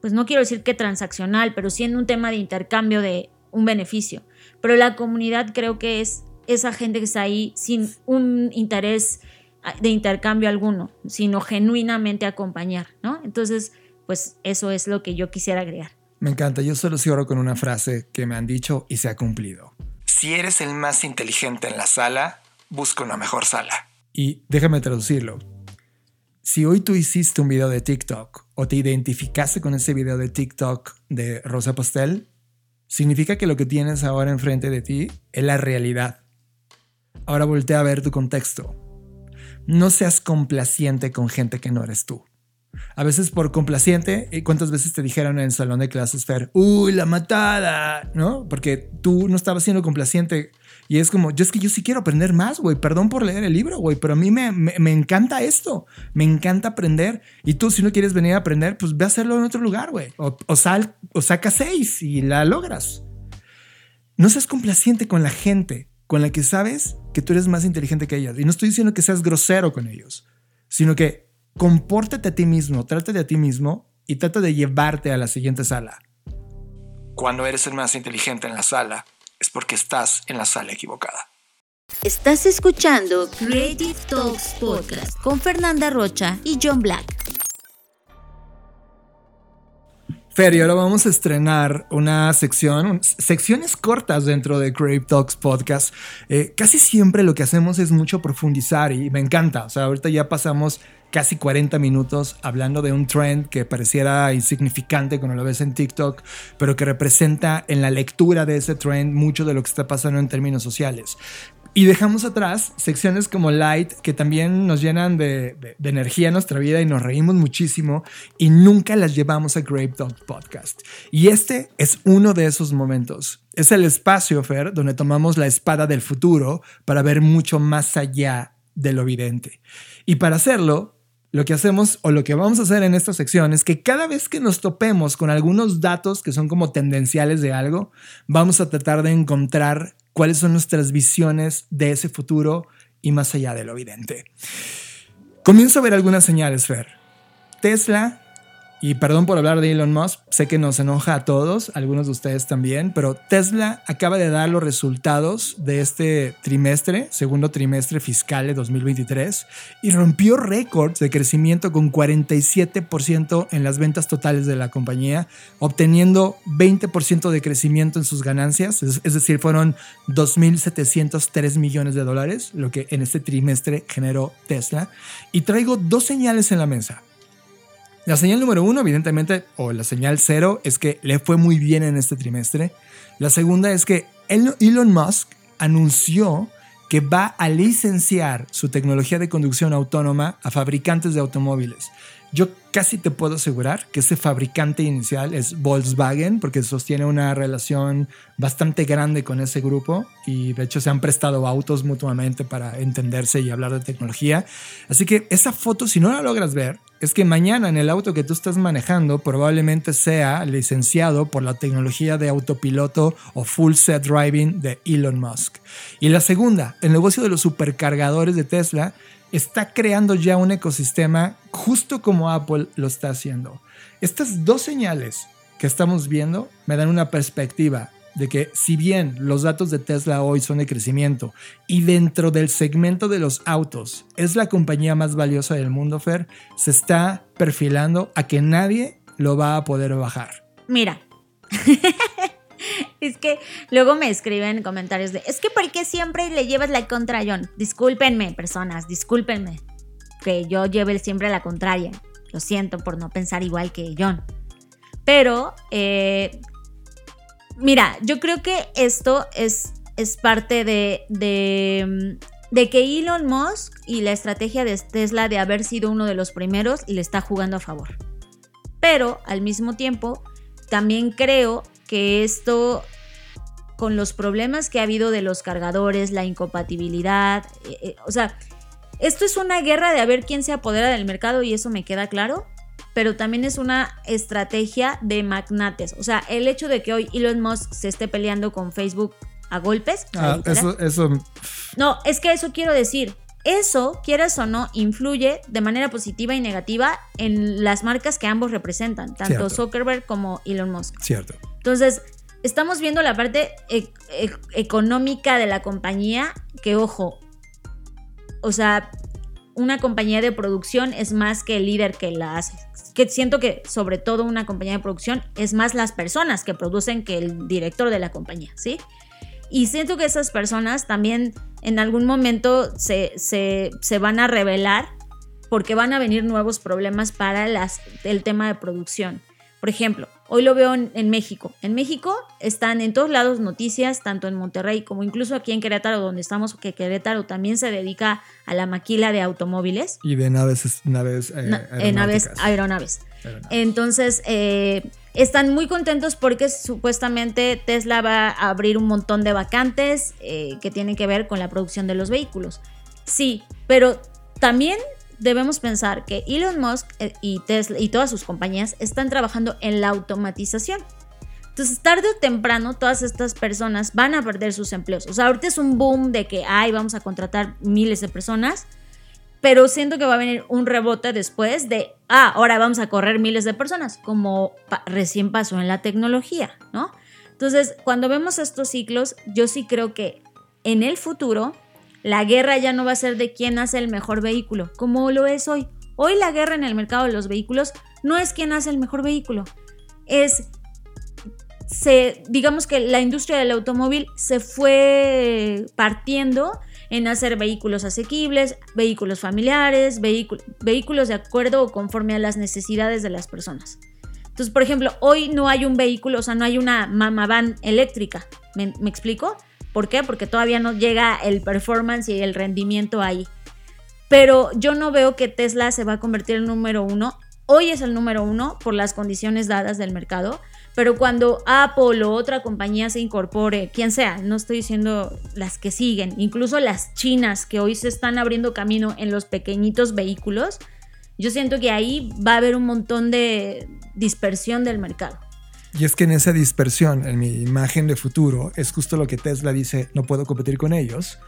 pues no quiero decir que transaccional, pero sí en un tema de intercambio de un beneficio. Pero la comunidad creo que es esa gente que está ahí sin un interés de intercambio alguno, sino genuinamente acompañar, ¿no? Entonces, pues eso es lo que yo quisiera agregar. Me encanta, yo solo cierro con una frase que me han dicho y se ha cumplido. Si eres el más inteligente en la sala, busca una mejor sala. Y déjame traducirlo. Si hoy tú hiciste un video de TikTok o te identificaste con ese video de TikTok de Rosa Pastel, significa que lo que tienes ahora enfrente de ti es la realidad. Ahora voltea a ver tu contexto. No seas complaciente con gente que no eres tú. A veces por complaciente, ¿cuántas veces te dijeron en el salón de clases, Fer, uy, la matada, ¿no? Porque tú no estabas siendo complaciente. Y es como, yo es que yo sí quiero aprender más, güey. Perdón por leer el libro, güey, pero a mí me, me, encanta esto. Me encanta aprender. Y tú, si no quieres venir a aprender, pues ve a hacerlo en otro lugar, güey. O, o, sal, o saca seis y la logras. No seas complaciente con la gente con la que sabes que tú eres más inteligente que ellas. Y no estoy diciendo que seas grosero con ellos, sino que compórtate a ti mismo, trate a ti mismo y trata de llevarte a la siguiente sala. Cuando eres el más inteligente en la sala, es porque estás en la sala equivocada. Estás escuchando Creative Talks Podcast con Fernanda Rocha y John Black. Fer, y ahora vamos a estrenar una sección, secciones cortas dentro de Creative Talks Podcast. Eh, casi siempre lo que hacemos es mucho profundizar y me encanta. O sea, ahorita ya pasamos casi 40 minutos hablando de un trend que pareciera insignificante cuando lo ves en TikTok, pero que representa en la lectura de ese trend mucho de lo que está pasando en términos sociales. Y dejamos atrás secciones como Light, que también nos llenan de, energía en nuestra vida y nos reímos muchísimo y nunca las llevamos a Grape Dog Podcast. Y este es uno de esos momentos. Es el espacio, Fer, donde tomamos la espada del futuro para ver mucho más allá de lo evidente. Y para hacerlo, lo que hacemos o lo que vamos a hacer en esta sección es que cada vez que nos topemos con algunos datos que son como tendenciales de algo, vamos a tratar de encontrar cuáles son nuestras visiones de ese futuro y más allá de lo evidente. Comienzo a ver algunas señales, Fer. Tesla y perdón por hablar de Elon Musk, sé que nos enoja a todos, algunos de ustedes también, pero Tesla acaba de dar los resultados de este trimestre, segundo trimestre fiscal de 2023, y rompió récords de crecimiento con 47% en las ventas totales de la compañía, obteniendo 20% de crecimiento en sus ganancias, es, es decir, fueron 2.703 millones de dólares, lo que en este trimestre generó Tesla. Y traigo dos señales en la mesa. La señal número uno, evidentemente, o la señal cero, es que le fue muy bien en este trimestre. La segunda es que Elon Musk anunció que va a licenciar su tecnología de conducción autónoma a fabricantes de automóviles. Yo casi te puedo asegurar que ese fabricante inicial es Volkswagen, porque sostiene una relación bastante grande con ese grupo y de hecho se han prestado autos mutuamente para entenderse y hablar de tecnología. Así que esa foto, si no la logras ver, es que mañana en el auto que tú estás manejando probablemente sea licenciado por la tecnología de autopiloto o full set driving de Elon Musk. Y la segunda, el negocio de los supercargadores de Tesla está creando ya un ecosistema justo como Apple lo está haciendo. Estas dos señales que estamos viendo me dan una perspectiva de que si bien los datos de Tesla hoy son de crecimiento y dentro del segmento de los autos es la compañía más valiosa del mundo, Fer, se está perfilando a que nadie lo va a poder bajar. Mira, es que luego me escriben comentarios de, es que ¿por qué siempre le llevas la contra a John? Discúlpenme, personas, discúlpenme que yo lleve siempre la contraria. Lo siento por no pensar igual que John. Pero, eh, mira, yo creo que esto es, es parte de, de, de que Elon Musk y la estrategia de Tesla de haber sido uno de los primeros le está jugando a favor. Pero al mismo tiempo, también creo que esto, con los problemas que ha habido de los cargadores, la incompatibilidad, eh, eh, o sea, esto es una guerra de a ver quién se apodera del mercado y eso me queda claro, pero también es una estrategia de magnates. O sea, el hecho de que hoy Elon Musk se esté peleando con Facebook a golpes. Ah, eso, eso. No, es que eso quiero decir. Eso, quieras o no, influye de manera positiva y negativa en las marcas que ambos representan, tanto Zuckerberg como Elon Musk. Cierto. Entonces, estamos viendo la parte e-, e-, económica de la compañía, que ojo, o sea, una compañía de producción es más que el líder que la hace. Que siento que sobre todo una compañía de producción es más las personas que producen que el director de la compañía, ¿sí? Y siento que esas personas también en algún momento se, se van a revelar porque van a venir nuevos problemas para las, el tema de producción. Por ejemplo, hoy lo veo en, México. En México están en todos lados noticias, tanto en Monterrey como incluso aquí en Querétaro, donde estamos, que Querétaro también se dedica a la maquila de automóviles. Y de naves, naves, eh, naves aeronaves. Entonces, eh, están muy contentos porque supuestamente Tesla va a abrir un montón de vacantes eh, que tienen que ver con la producción de los vehículos. Sí, pero también debemos pensar que Elon Musk eh, y Tesla y todas sus compañías están trabajando en la automatización. Entonces, tarde o temprano, todas estas personas van a perder sus empleos. O sea, ahorita es un boom de que, ay, vamos a contratar miles de personas, pero siento que va a venir un rebote después de, ah, ahora vamos a correr miles de personas, como recién pasó en la tecnología, ¿no? Entonces, cuando vemos estos ciclos, yo sí creo que en el futuro la guerra ya no va a ser de quién hace el mejor vehículo, como lo es hoy. Hoy la guerra en el mercado de los vehículos no es quién hace el mejor vehículo, es se, digamos que la industria del automóvil se fue partiendo en hacer vehículos asequibles, vehículos familiares, vehículos de acuerdo o conforme a las necesidades de las personas. Entonces, por ejemplo, hoy no hay un vehículo, o sea, no hay una mama van eléctrica. ¿Me, me explico? ¿Por qué? Porque todavía no llega el performance y el rendimiento ahí. Pero yo no veo que Tesla se va a convertir en número uno. Hoy es el número uno por las condiciones dadas del mercado, pero cuando Apple o otra compañía se incorpore, quien sea, no estoy diciendo las que siguen, incluso las chinas que hoy se están abriendo camino en los pequeñitos vehículos, yo siento que ahí va a haber un montón de dispersión del mercado. Y es que en esa dispersión, en mi imagen de futuro, es justo lo que Tesla dice, no puedo competir con ellos.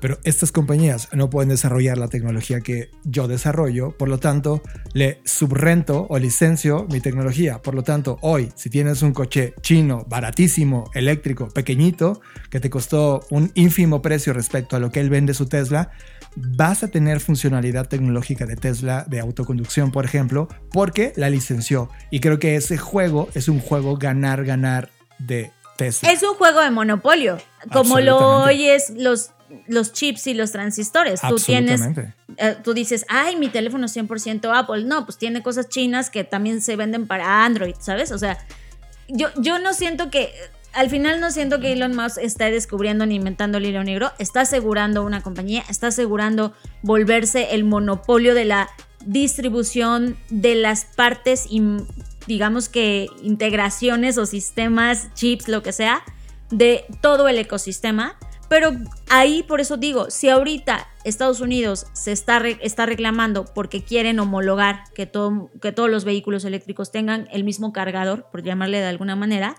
Pero estas compañías no pueden desarrollar la tecnología que yo desarrollo, por lo tanto, le subrento o licencio mi tecnología. Por lo tanto, hoy, si tienes un coche chino, baratísimo, eléctrico, pequeñito, que te costó un ínfimo precio respecto a lo que él vende su Tesla, vas a tener funcionalidad tecnológica de Tesla de autoconducción, por ejemplo, porque la licenció. Y creo que ese juego es un juego ganar-ganar de Tesla. Es un juego de monopolio, como lo oyes los los chips y los transistores. Tú tienes, eh, tú dices, ay, mi teléfono es 100% Apple. No, pues tiene cosas chinas que también se venden para Android, ¿sabes? O sea, yo, yo no siento que, al final no siento que Elon Musk esté descubriendo ni inventando el hilo negro. Está asegurando una compañía, está asegurando volverse el monopolio de la distribución de las partes y digamos que integraciones o sistemas, chips, lo que sea, de todo el ecosistema pero ahí por eso digo, si ahorita Estados Unidos se está, está reclamando porque quieren homologar que, todo, que todos los vehículos eléctricos tengan el mismo cargador, por llamarle de alguna manera,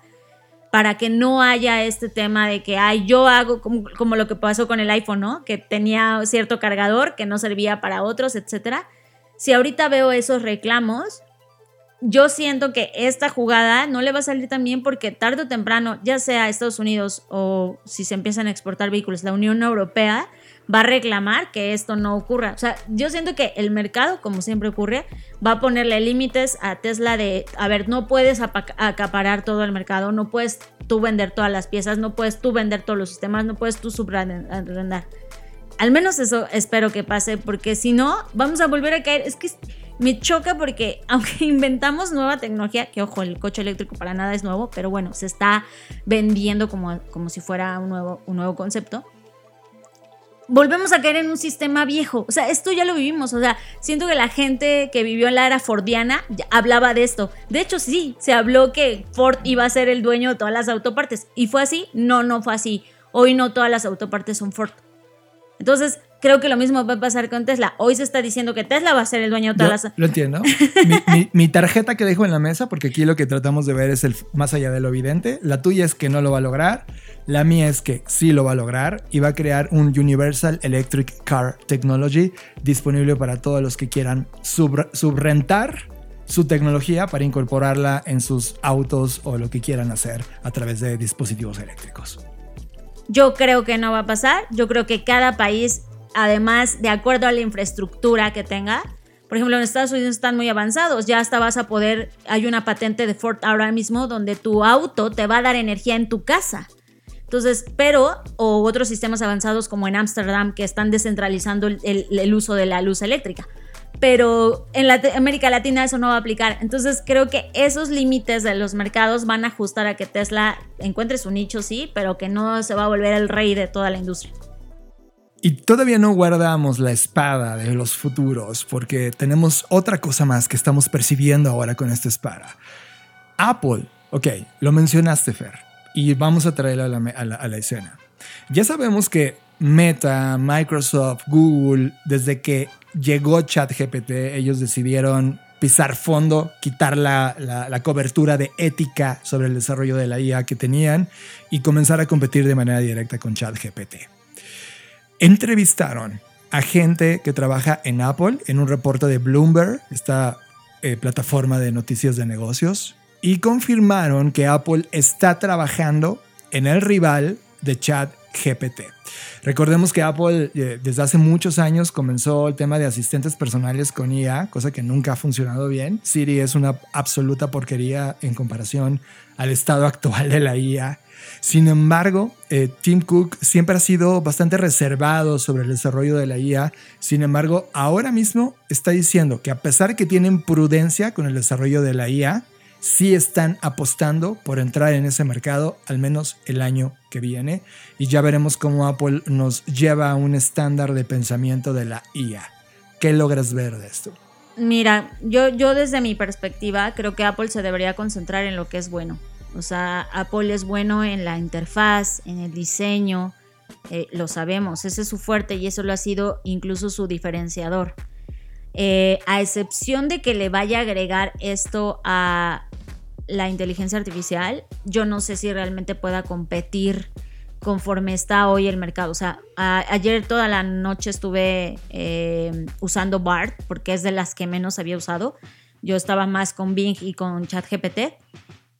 para que no haya este tema de que, ay, yo hago como, como lo que pasó con el iPhone. Que tenía cierto cargador que no servía para otros, etcétera. Si ahorita veo esos reclamos, yo siento que esta jugada no le va a salir tan bien porque tarde o temprano, ya sea Estados Unidos o si se empiezan a exportar vehículos, la Unión Europea va a reclamar que esto no ocurra. O sea, yo siento que el mercado, como siempre ocurre, va a ponerle límites a Tesla de, a ver, no puedes acaparar todo el mercado, no puedes tú vender todas las piezas, no puedes tú vender todos los sistemas, no puedes tú subrendar. Al menos eso espero que pase, porque si no, vamos a volver a caer. Es que me choca porque aunque inventamos nueva tecnología, que ojo, el coche eléctrico para nada es nuevo, pero bueno, se está vendiendo como, como si fuera un nuevo, un nuevo concepto volvemos a caer en un sistema viejo. O sea, esto ya lo vivimos. O sea, siento que la gente que vivió en la era fordiana hablaba de esto. De hecho, sí, se habló que Ford iba a ser el dueño de todas las autopartes. ¿Y fue así? No, no fue así. Hoy no todas las autopartes son Ford. Entonces, creo que lo mismo va a pasar con Tesla. Hoy se está diciendo que Tesla va a ser el dueño de todas las... Lo entiendo. mi, tarjeta que dejo en la mesa, porque aquí lo que tratamos de ver es el más allá de lo evidente. La tuya es que no lo va a lograr. La mía es que sí lo va a lograr y va a crear un Universal Electric Car Technology disponible para todos los que quieran subrentar su tecnología para incorporarla en sus autos o lo que quieran hacer a través de dispositivos eléctricos. Yo creo que no va a pasar. Yo creo que cada país, además, de acuerdo a la infraestructura que tenga, por ejemplo, en Estados Unidos están muy avanzados. Ya hasta vas a poder, hay una patente de Ford ahora mismo donde tu auto te va a dar energía en tu casa. Entonces, pero, o otros sistemas avanzados como en Ámsterdam que están descentralizando el, uso de la luz eléctrica pero en América Latina eso no va a aplicar. Entonces creo que esos límites de los mercados van a ajustar a que Tesla encuentre su nicho, sí, pero que no se va a volver el rey de toda la industria. Y todavía no guardamos la espada de los futuros porque tenemos otra cosa más que estamos percibiendo ahora con esta espada. Apple, ok, lo mencionaste Fer, y vamos a traerlo a la, escena. Ya sabemos que Meta, Microsoft, Google, desde que llegó ChatGPT, ellos decidieron pisar fondo, quitar la, la, cobertura de ética sobre el desarrollo de la IA que tenían y comenzar a competir de manera directa con ChatGPT. Entrevistaron a gente que trabaja en Apple en un reporte de Bloomberg, esta eh, plataforma de noticias de negocios, y confirmaron que Apple está trabajando en el rival de ChatGPT. Recordemos que Apple eh, desde hace muchos años comenzó el tema de asistentes personales con IA, cosa que nunca ha funcionado bien. Siri es una absoluta porquería en comparación al estado actual de la IA. Sin embargo, eh, Tim Cook siempre ha sido bastante reservado sobre el desarrollo de la IA. Sin embargo, ahora mismo está diciendo que a pesar que tienen prudencia con el desarrollo de la IA, sí están apostando por entrar en ese mercado al menos el año que viene y ya veremos cómo Apple nos lleva a un estándar de pensamiento de la IA. ¿Qué logras ver de esto? Mira, yo, yo desde mi perspectiva creo que Apple se debería concentrar en lo que es bueno. O sea, Apple es bueno en la interfaz, en el diseño, eh, lo sabemos, ese es su fuerte y eso lo ha sido incluso su diferenciador. Eh, a excepción de que le vaya a agregar esto a la inteligencia artificial, yo no sé si realmente pueda competir conforme está hoy el mercado. O sea, ayer toda la noche estuve eh, usando BART porque es de las que menos había usado. Yo estaba más con Bing y con ChatGPT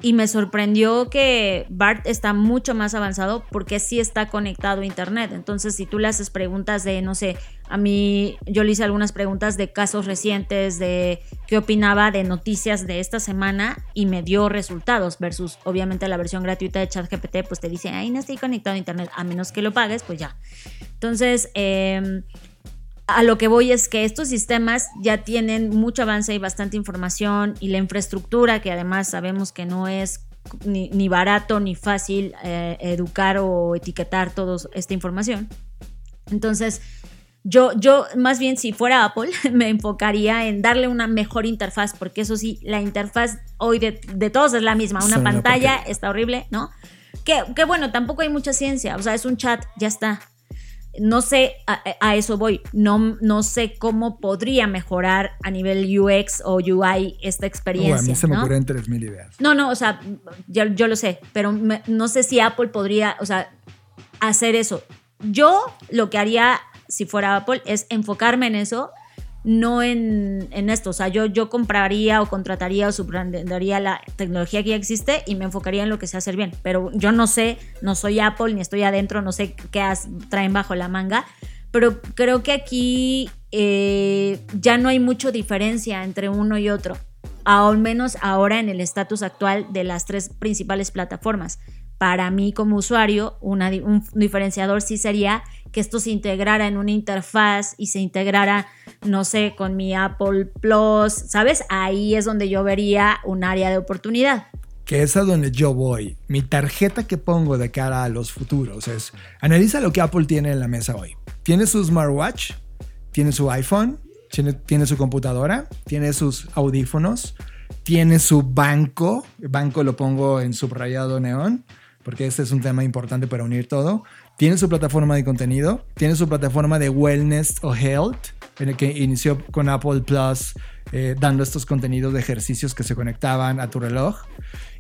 y me sorprendió que BART está mucho más avanzado porque sí está conectado a Internet. Entonces, si tú le haces preguntas de, no sé, a mí yo le hice algunas preguntas de casos recientes, de qué opinaba de noticias de esta semana y me dio resultados versus obviamente la versión gratuita de ChatGPT, pues te dice, ahí no estoy conectado a Internet, a menos que lo pagues, pues ya. Entonces, eh, a lo que voy es que estos sistemas ya tienen mucho avance y bastante información y la infraestructura, que además sabemos que no es ni, barato ni fácil eh, educar o etiquetar toda esta información. Entonces, yo, yo más bien si fuera Apple me enfocaría en darle una mejor interfaz, porque eso sí, la interfaz hoy de, todos es la misma, una pantalla está horrible, ¿no? Que, que bueno, tampoco hay mucha ciencia, o sea, es un chat, ya está no sé, a, eso voy, no, no sé cómo podría mejorar a nivel UX o UI esta experiencia. a mí se me ocurren 3.000 ideas. No, no, o sea, yo, lo sé, pero no sé si Apple podría, o sea, hacer eso. Yo lo que haría si fuera Apple es enfocarme en eso no en, esto. O sea, yo, yo compraría o contrataría o subrendaría la tecnología que ya existe y me enfocaría en lo que sé hacer bien. Pero yo no sé, no soy Apple ni estoy adentro, no sé qué traen bajo la manga. pero creo que aquí eh, ya no hay mucha diferencia entre uno y otro, al menos ahora en el estatus actual de las tres principales plataformas. Para mí como usuario, un diferenciador sí sería que esto se integrara en una interfaz y se integrara, no sé, con mi Apple Plus, ¿sabes? Ahí es donde yo vería un área de oportunidad que es a donde yo voy. Mi tarjeta que pongo de cara a los futuros es, analiza lo que Apple tiene en la mesa hoy. Tiene su smartwatch, tiene su iPhone, tiene, su computadora, tiene sus audífonos, tiene su banco. El banco lo pongo en subrayado neón, porque este es un tema importante para unir todo. Tiene su plataforma de contenido, tiene su plataforma de wellness o health, en el que inició con Apple Plus, eh, dando estos contenidos de ejercicios que se conectaban a tu reloj.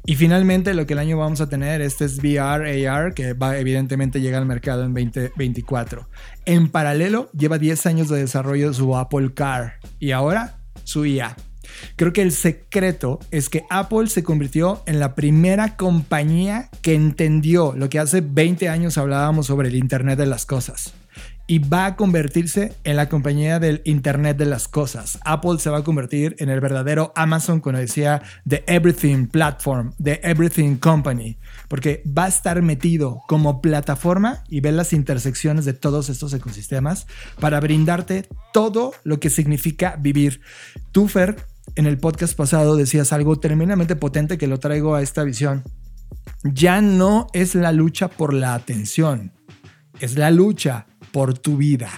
Y finalmente lo que el año vamos a tener, este es VR, AR, que va, evidentemente llega al mercado en 2024. En paralelo, lleva 10 años de desarrollo de su Apple Car y ahora su IA. Creo que el secreto es que Apple se convirtió en la primera compañía que entendió lo que hace 20 años hablábamos sobre el Internet de las Cosas y va a convertirse en la compañía del Internet de las Cosas. Apple se va a convertir en el verdadero Amazon, como decía, de Everything Platform, de Everything Company, porque va a estar metido como plataforma y ver las intersecciones de todos estos ecosistemas para brindarte todo lo que significa vivir. Tú, Fer, en el podcast pasado decías algo tremendamente potente que lo traigo a esta visión. Ya no es la lucha por la atención, es la lucha por tu vida.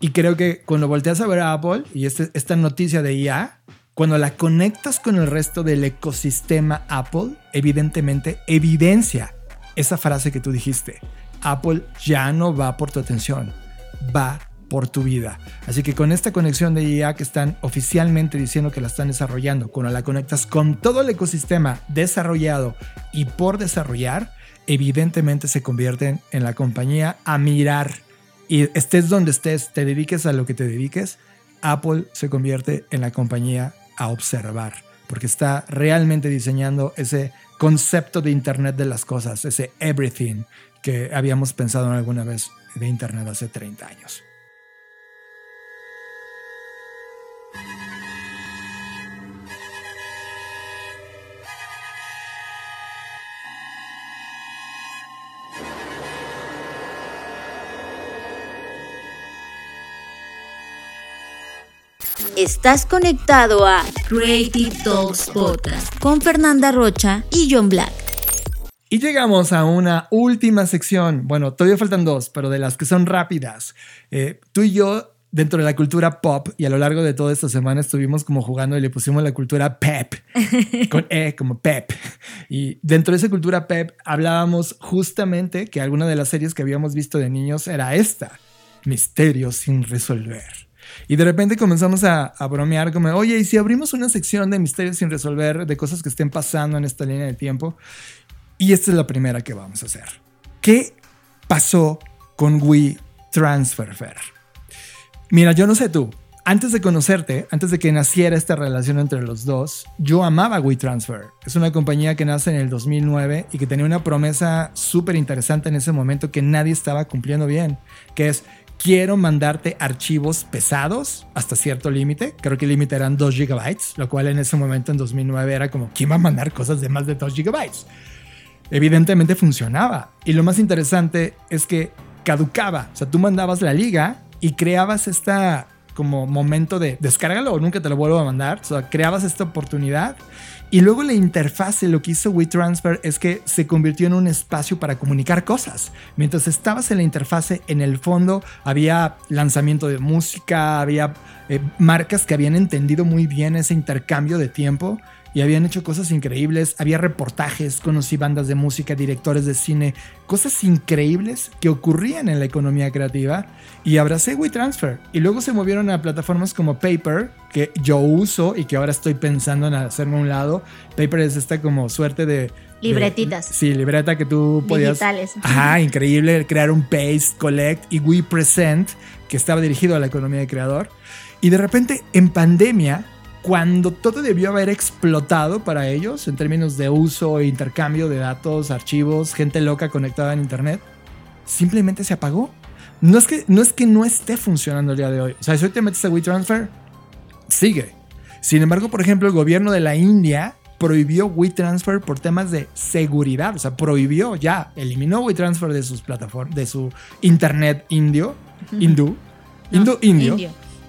Y creo que cuando volteas a ver a Apple y este, esta noticia de IA, cuando la conectas con el resto del ecosistema Apple, evidentemente evidencia esa frase que tú dijiste. Apple ya no va por tu atención, va por tu vida. Así que con esta conexión de IA que están oficialmente diciendo que la están desarrollando, cuando la conectas con todo el ecosistema desarrollado y por desarrollar, evidentemente se convierten en la compañía a mirar y estés donde estés, te dediques a lo que te dediques, Apple se convierte en la compañía a observar, porque está realmente diseñando ese concepto de Internet de las cosas, ese everything que habíamos pensado alguna vez de Internet hace 30 años. Estás conectado a Creative Talks Podcast con Fernanda Rocha y John Black. Y llegamos a una última sección. Bueno, todavía faltan dos, pero de las que son rápidas. Eh, tú y yo, dentro de la cultura pop, y a lo largo de toda esta semana estuvimos como jugando y le pusimos la cultura pep, con E como pep. Y dentro de esa cultura pep hablábamos justamente que alguna de las series que habíamos visto de niños era esta, Misterios sin resolver. Y de repente comenzamos a, bromear como, oye, ¿y si abrimos una sección de misterios sin resolver, de cosas que estén pasando en esta línea de tiempo? Y esta es la primera que vamos a hacer. ¿Qué pasó con We Transfer Mira, yo no sé tú, antes de conocerte, antes de que naciera esta relación entre los dos, yo amaba WeTransfer. Es una compañía que nace en el 2009 y que tenía una promesa súper interesante en ese momento que nadie estaba cumpliendo bien, que es quiero mandarte archivos pesados hasta cierto límite. Creo que el límite eran 2 gigabytes, lo cual en ese momento, en 2009, era como, ¿quién va a mandar cosas de más de 2 gigabytes? Evidentemente funcionaba. Y lo más interesante es que caducaba. O sea, tú mandabas la liga y creabas esta como momento de descárgalo o nunca te lo vuelvo a mandar. O sea, creabas esta oportunidad y luego la interfase, lo que hizo WeTransfer es que se convirtió en un espacio para comunicar cosas. Mientras estabas en la interfase, en el fondo había lanzamiento de música, había eh, marcas que habían entendido muy bien ese intercambio de tiempo y habían hecho cosas increíbles. Había reportajes, conocí bandas de música, directores de cine, cosas increíbles que ocurrían en la economía creativa y abracé WeTransfer. Y luego se movieron a plataformas como Paper, que yo uso y que ahora estoy pensando en hacerme a un lado. Paper es esta como suerte de... Libretitas. sí, libreta que tú podías... Digitales. Ajá, increíble, crear un Paste, Collect y WePresent, que estaba dirigido a la economía de creador. Y de repente, en pandemia, cuando todo debió haber explotado para ellos en términos de uso e intercambio de datos, archivos, gente loca conectada en Internet, simplemente se apagó. no es que no, es que no esté funcionando el día de hoy. O sea, si hoy te metes a WeTransfer, sigue. Sin embargo, por ejemplo, el gobierno de la India prohibió WeTransfer por temas de seguridad. O sea, prohibió ya, eliminó WeTransfer de sus plataformas, de su internet indio, hindú, hindú, indio.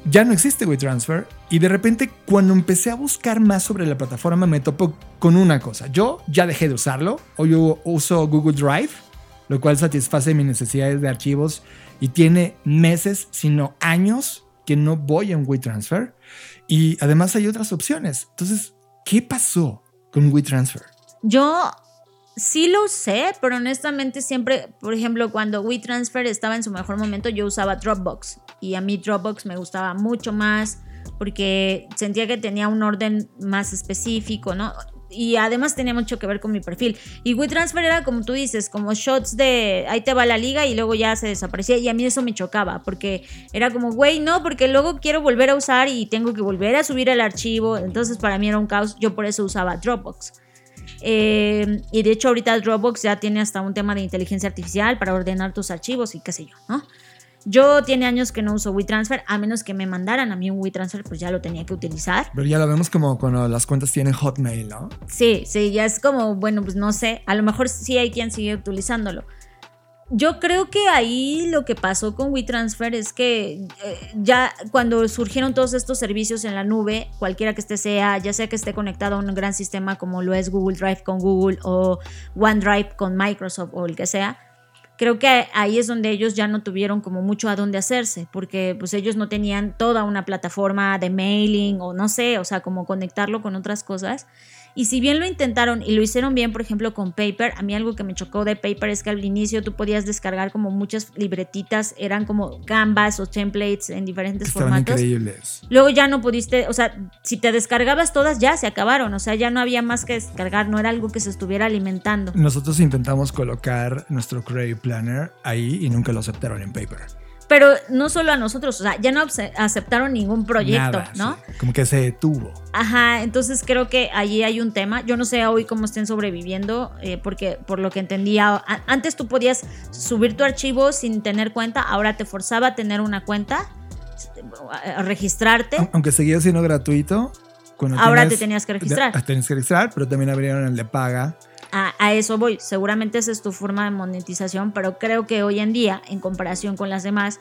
Ya no existe WeTransfer. Y de repente, cuando empecé a buscar más sobre la plataforma, me topo con una cosa. Yo ya dejé de usarlo. Hoy uso Google Drive, lo cual satisface mis necesidades de archivos y tiene meses, sino años que no voy en WeTransfer. Y además hay otras opciones. Entonces, ¿qué pasó con WeTransfer? Yo sí lo sé, pero honestamente siempre, por ejemplo, cuando WeTransfer estaba en su mejor momento, yo usaba Dropbox. Y a mí Dropbox me gustaba mucho más porque sentía que tenía un orden más específico, ¿no? y además tenía mucho que ver con mi perfil. Y WeTransfer era como tú dices, como shots de ahí te va la liga y luego ya se desaparecía. Y a mí eso me chocaba, porque era como, güey, no, porque luego quiero volver a usar y tengo que volver a subir el archivo. Entonces para mí era un caos. Yo por eso usaba Dropbox. Eh, y de hecho ahorita Dropbox ya tiene hasta un tema de inteligencia artificial para ordenar tus archivos y qué sé yo, ¿no? Yo tiene años que no uso WeTransfer, a menos que me mandaran a mí un WeTransfer, pues ya lo tenía que utilizar. Pero ya lo vemos como cuando las cuentas tienen Hotmail, ¿no? Sí, sí, ya es como, bueno, pues no sé, a lo mejor sí hay quien sigue utilizándolo. Yo creo que ahí lo que pasó con WeTransfer es que eh, ya cuando surgieron todos estos servicios en la nube, cualquiera que esté sea, ya sea que esté conectado a un gran sistema como lo es Google Drive con Google o OneDrive con Microsoft o el que sea, creo que ahí es donde ellos ya no tuvieron como mucho a dónde hacerse, porque pues ellos no tenían toda una plataforma de mailing o no sé, o sea, como conectarlo con otras cosas. Y si bien lo intentaron y lo hicieron bien, por ejemplo, con Paper, a mí algo que me chocó de Paper es que al inicio tú podías descargar como muchas libretitas, eran como canvas o templates en diferentes Estaban formatos. increíbles. Luego ya no pudiste, o sea, si te descargabas todas ya se acabaron, o sea, ya no había más que descargar, no era algo que se estuviera alimentando. Nosotros intentamos colocar nuestro Creative Planner ahí y nunca lo aceptaron en Paper. Pero no solo a nosotros, o sea, ya no aceptaron ningún proyecto, Nada, ¿no? sí. Como que se detuvo. Ajá, entonces creo que allí hay un tema. Yo no sé hoy cómo estén sobreviviendo, eh, porque por lo que entendía, antes tú podías subir tu archivo sin tener cuenta, ahora te forzaba a tener una cuenta, a- registrarte. Aun- Aunque seguía siendo gratuito. Ahora tienes- te tenías que registrar. te tenías que registrar, pero también abrieron el de paga. A, a eso voy. Seguramente esa es tu forma de monetización, pero creo que hoy en día, en comparación con las demás,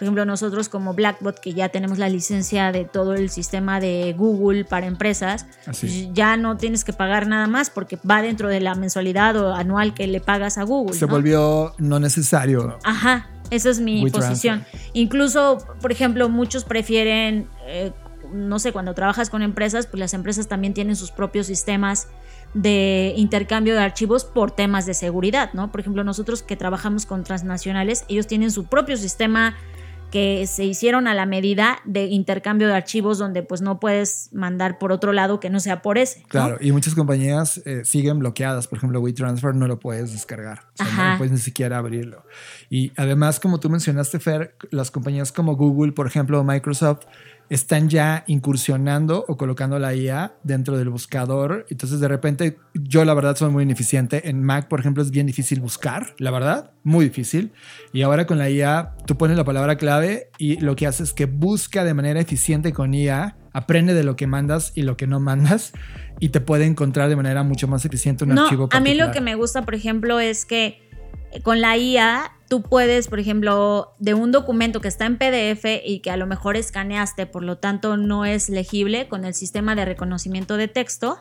por ejemplo, nosotros como Blackbot, que ya tenemos la licencia de todo el sistema de Google para empresas, Así. ya no tienes que pagar nada más porque va dentro de la mensualidad o anual que le pagas a Google. Se ¿no? volvió no necesario. Ajá, esa es mi posición. Incluso, por ejemplo, muchos prefieren, eh, no sé, cuando trabajas con empresas, pues las empresas también tienen sus propios sistemas de intercambio de archivos por temas de seguridad, ¿no? Por ejemplo, nosotros que trabajamos con transnacionales, ellos tienen su propio sistema que se hicieron a la medida de intercambio de archivos donde pues no puedes mandar por otro lado que no sea por ese. ¿no? Claro, y muchas compañías eh, siguen bloqueadas. Por ejemplo, WeTransfer no lo puedes descargar. O sea, Ajá. no puedes ni siquiera abrirlo. Y además, como tú mencionaste, Fer, las compañías como Google, por ejemplo, o Microsoft, están ya incursionando o colocando la IA dentro del buscador. Entonces, de repente, yo la verdad soy muy ineficiente. En Mac, por ejemplo, es bien difícil buscar, la verdad, muy difícil. Y ahora con la IA, tú pones la palabra clave y lo que hace es que busca de manera eficiente con IA, aprende de lo que mandas y lo que no mandas y te puede encontrar de manera mucho más eficiente un no, archivo a mí lo particular. que me gusta, por ejemplo, es que con la IA tú puedes, por ejemplo, de un documento que está en PDF y que a lo mejor escaneaste, por lo tanto no es legible con el sistema de reconocimiento de texto,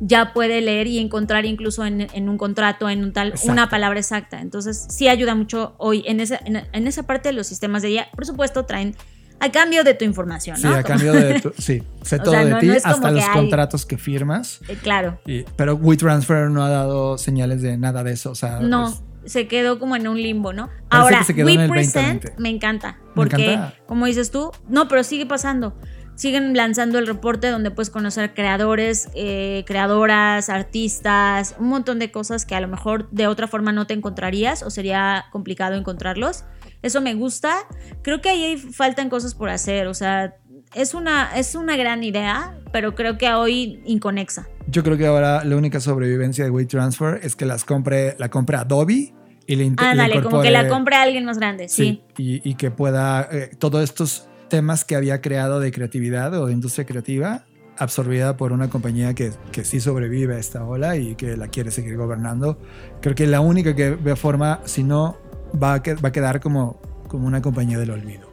ya puede leer y encontrar incluso en, en un contrato, en un tal, Exacto. una palabra exacta. Entonces sí ayuda mucho hoy en esa, en, en esa parte de los sistemas de IA. Por supuesto, traen a cambio de tu información, Sí, ¿no? a Como- cambio de tu- sí, sé todo sea, de no- ti, no hasta los hay- contratos que firmas. Eh, claro. Y- pero WeTransfer no ha dado señales de nada de eso. O sea, No, es- se quedó como en un limbo, ¿no? Parece Ahora, en el WePresent 2020. me encanta, Me porque encanta. como dices tú, no, pero sigue pasando. Siguen lanzando el reporte donde puedes conocer creadores, eh, creadoras, artistas, un montón de cosas que a lo mejor de otra forma no te encontrarías o sería complicado encontrarlos. Eso me gusta. Creo que ahí faltan cosas por hacer, o sea, es una, es una gran idea, pero creo que hoy inconexa. Yo creo que ahora la única sobrevivencia de WeTransfer es que las compre, la compre Adobe y le Ah, dale, como que la compre a alguien más grande, sí. Y, y, que pueda, eh, todos estos temas que había creado de creatividad o de industria creativa, absorbida por una compañía que, que, sí sobrevive a esta ola y que la quiere seguir gobernando. Creo que la única que ve forma, si no, va a, va a quedar como, como una compañía del olvido.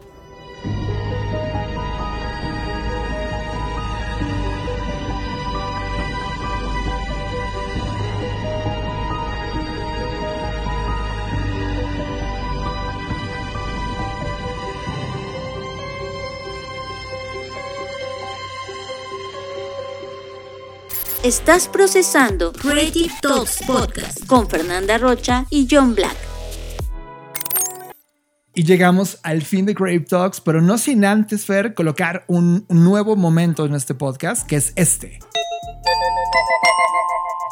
Estás procesando Creative Talks Podcast con Fernanda Rocha y John Black. Y llegamos al fin de Creative Talks, pero no sin antes, Fer, colocar un, nuevo momento en este podcast, que es este.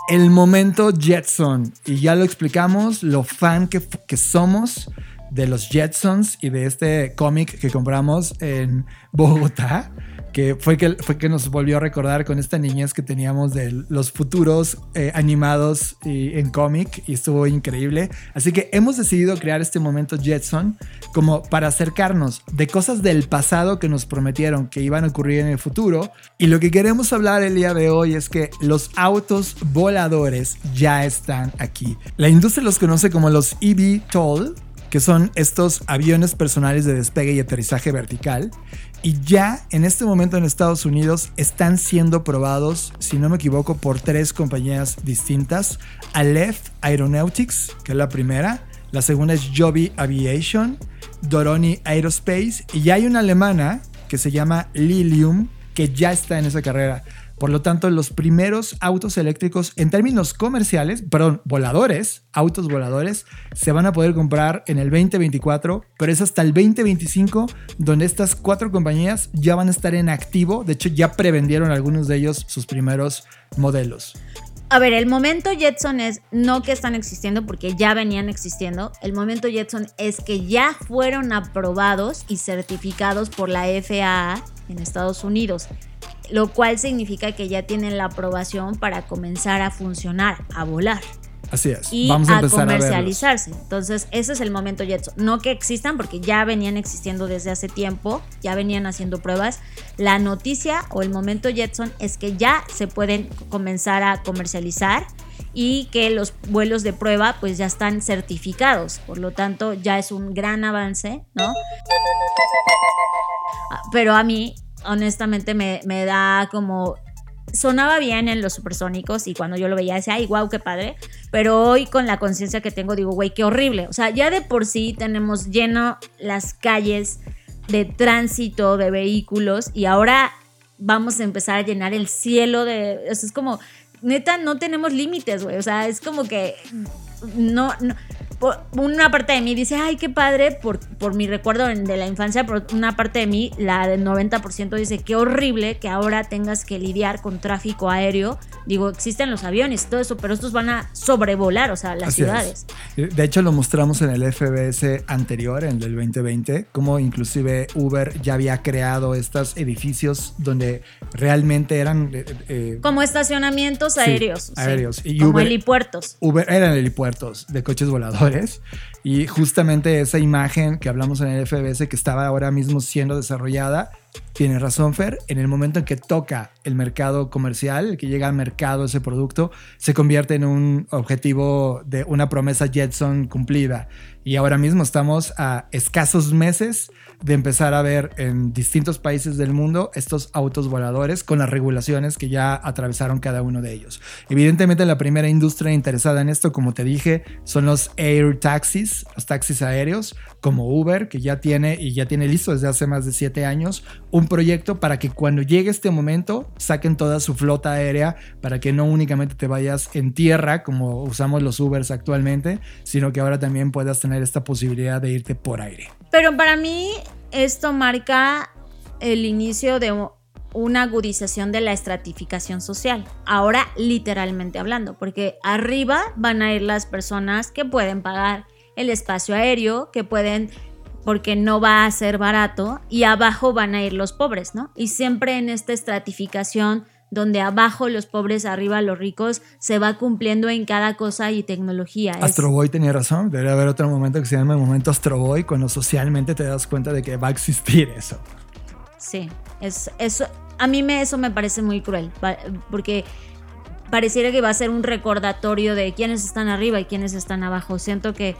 El momento Jetson. Y ya lo explicamos, lo fan que, que somos de los Jetsons y de este cómic que compramos en Bogotá que fue que, fue que nos volvió a recordar con esta niñez que teníamos de los futuros eh, animados en cómic y estuvo increíble. Así que hemos decidido crear este momento Jetson como para acercarnos de cosas del pasado que nos prometieron que iban a ocurrir en el futuro. Y lo que queremos hablar el día de hoy es que los autos voladores ya están aquí. La industria los conoce como los eVTOL que son estos aviones personales de despegue y aterrizaje vertical. Y ya en este momento en Estados Unidos están siendo probados, si no me equivoco, por tres compañías distintas. Aleph Aeronautics, que es la primera. La segunda es Joby Aviation, Doroni Aerospace. Y ya hay una alemana que se llama Lilium, que ya está en esa carrera. Por lo tanto, los primeros autos eléctricos en términos comerciales, perdón, voladores, autos voladores, se van a poder comprar en el 2024, pero es hasta el 2025 donde estas cuatro compañías ya van a estar en activo. De hecho, ya prevendieron algunos de ellos sus primeros modelos. A ver, el momento Jetson es no que están existiendo porque ya venían existiendo. El momento Jetson es que ya fueron aprobados y certificados por la FAA en Estados Unidos lo cual significa que ya tienen la aprobación para comenzar a funcionar, a volar. Así es. Y Vamos a, comercializarse. Entonces, ese es el momento Jetson. No que existan, porque ya venían existiendo desde hace tiempo, ya venían haciendo pruebas. La noticia o el momento Jetson es que ya se pueden comenzar a comercializar y que los vuelos de prueba pues ya están certificados. Por lo tanto, ya es un gran avance, ¿no? Ah, pero a mí honestamente me, da como sonaba bien en los supersónicos y cuando yo lo veía decía, ay, wow, qué padre. Pero hoy con la conciencia que tengo digo, güey, qué horrible. O sea, ya de por sí tenemos lleno las calles de tránsito de vehículos y ahora vamos a empezar a llenar el cielo de... Eso es como, neta, no tenemos límites, güey. O sea, es como que no una parte de mí dice, ay, qué padre por, por mi recuerdo de la infancia, pero una parte de mí, la del 90%, dice, qué horrible que ahora tengas que lidiar con tráfico aéreo. Digo, existen los aviones y todo eso, pero estos van a sobrevolar, o sea, las ciudades. De hecho, lo mostramos en el FBS anterior, en el 2020, como inclusive Uber ya había creado estos edificios donde realmente eran... Eh, eh, como estacionamientos aéreos. aéreos. Y como helipuertos. Uber eran helipuertos de coches voladores. Y justamente esa imagen que hablamos en el FBS que estaba ahora mismo siendo desarrollada tiene razón, Fer. En el momento en que toca el mercado comercial, que llega al mercado ese producto, se convierte en un objetivo de una promesa Jetson cumplida. Y ahora mismo estamos a escasos meses de empezar a ver en distintos países del mundo estos autos voladores con las regulaciones que ya atravesaron cada uno de ellos. Evidentemente la primera industria interesada en esto, como te dije, son los air taxis, los taxis aéreos, como Uber, que ya tiene y ya tiene listo desde hace más de siete años un proyecto para que cuando llegue este momento saquen toda su flota aérea para que no únicamente te vayas en tierra como usamos los Ubers actualmente, sino que ahora también puedas tener esta posibilidad de irte por aire. Pero para mí esto marca el inicio de una agudización de la estratificación social. Ahora literalmente hablando, porque arriba van a ir las personas que pueden pagar el espacio aéreo, que pueden porque no va a ser barato y abajo van a ir los pobres, ¿no? Y siempre en esta estratificación donde abajo los pobres, arriba los ricos, se va cumpliendo en cada cosa y tecnología. Astro Boy tenía razón, debería haber otro momento que se llama el momento Astro Boy, cuando socialmente te das cuenta de que va a existir eso. Sí, es, eso, a mí me, eso me parece muy cruel, porque pareciera que va a ser un recordatorio de quiénes están arriba y quiénes están abajo. Siento que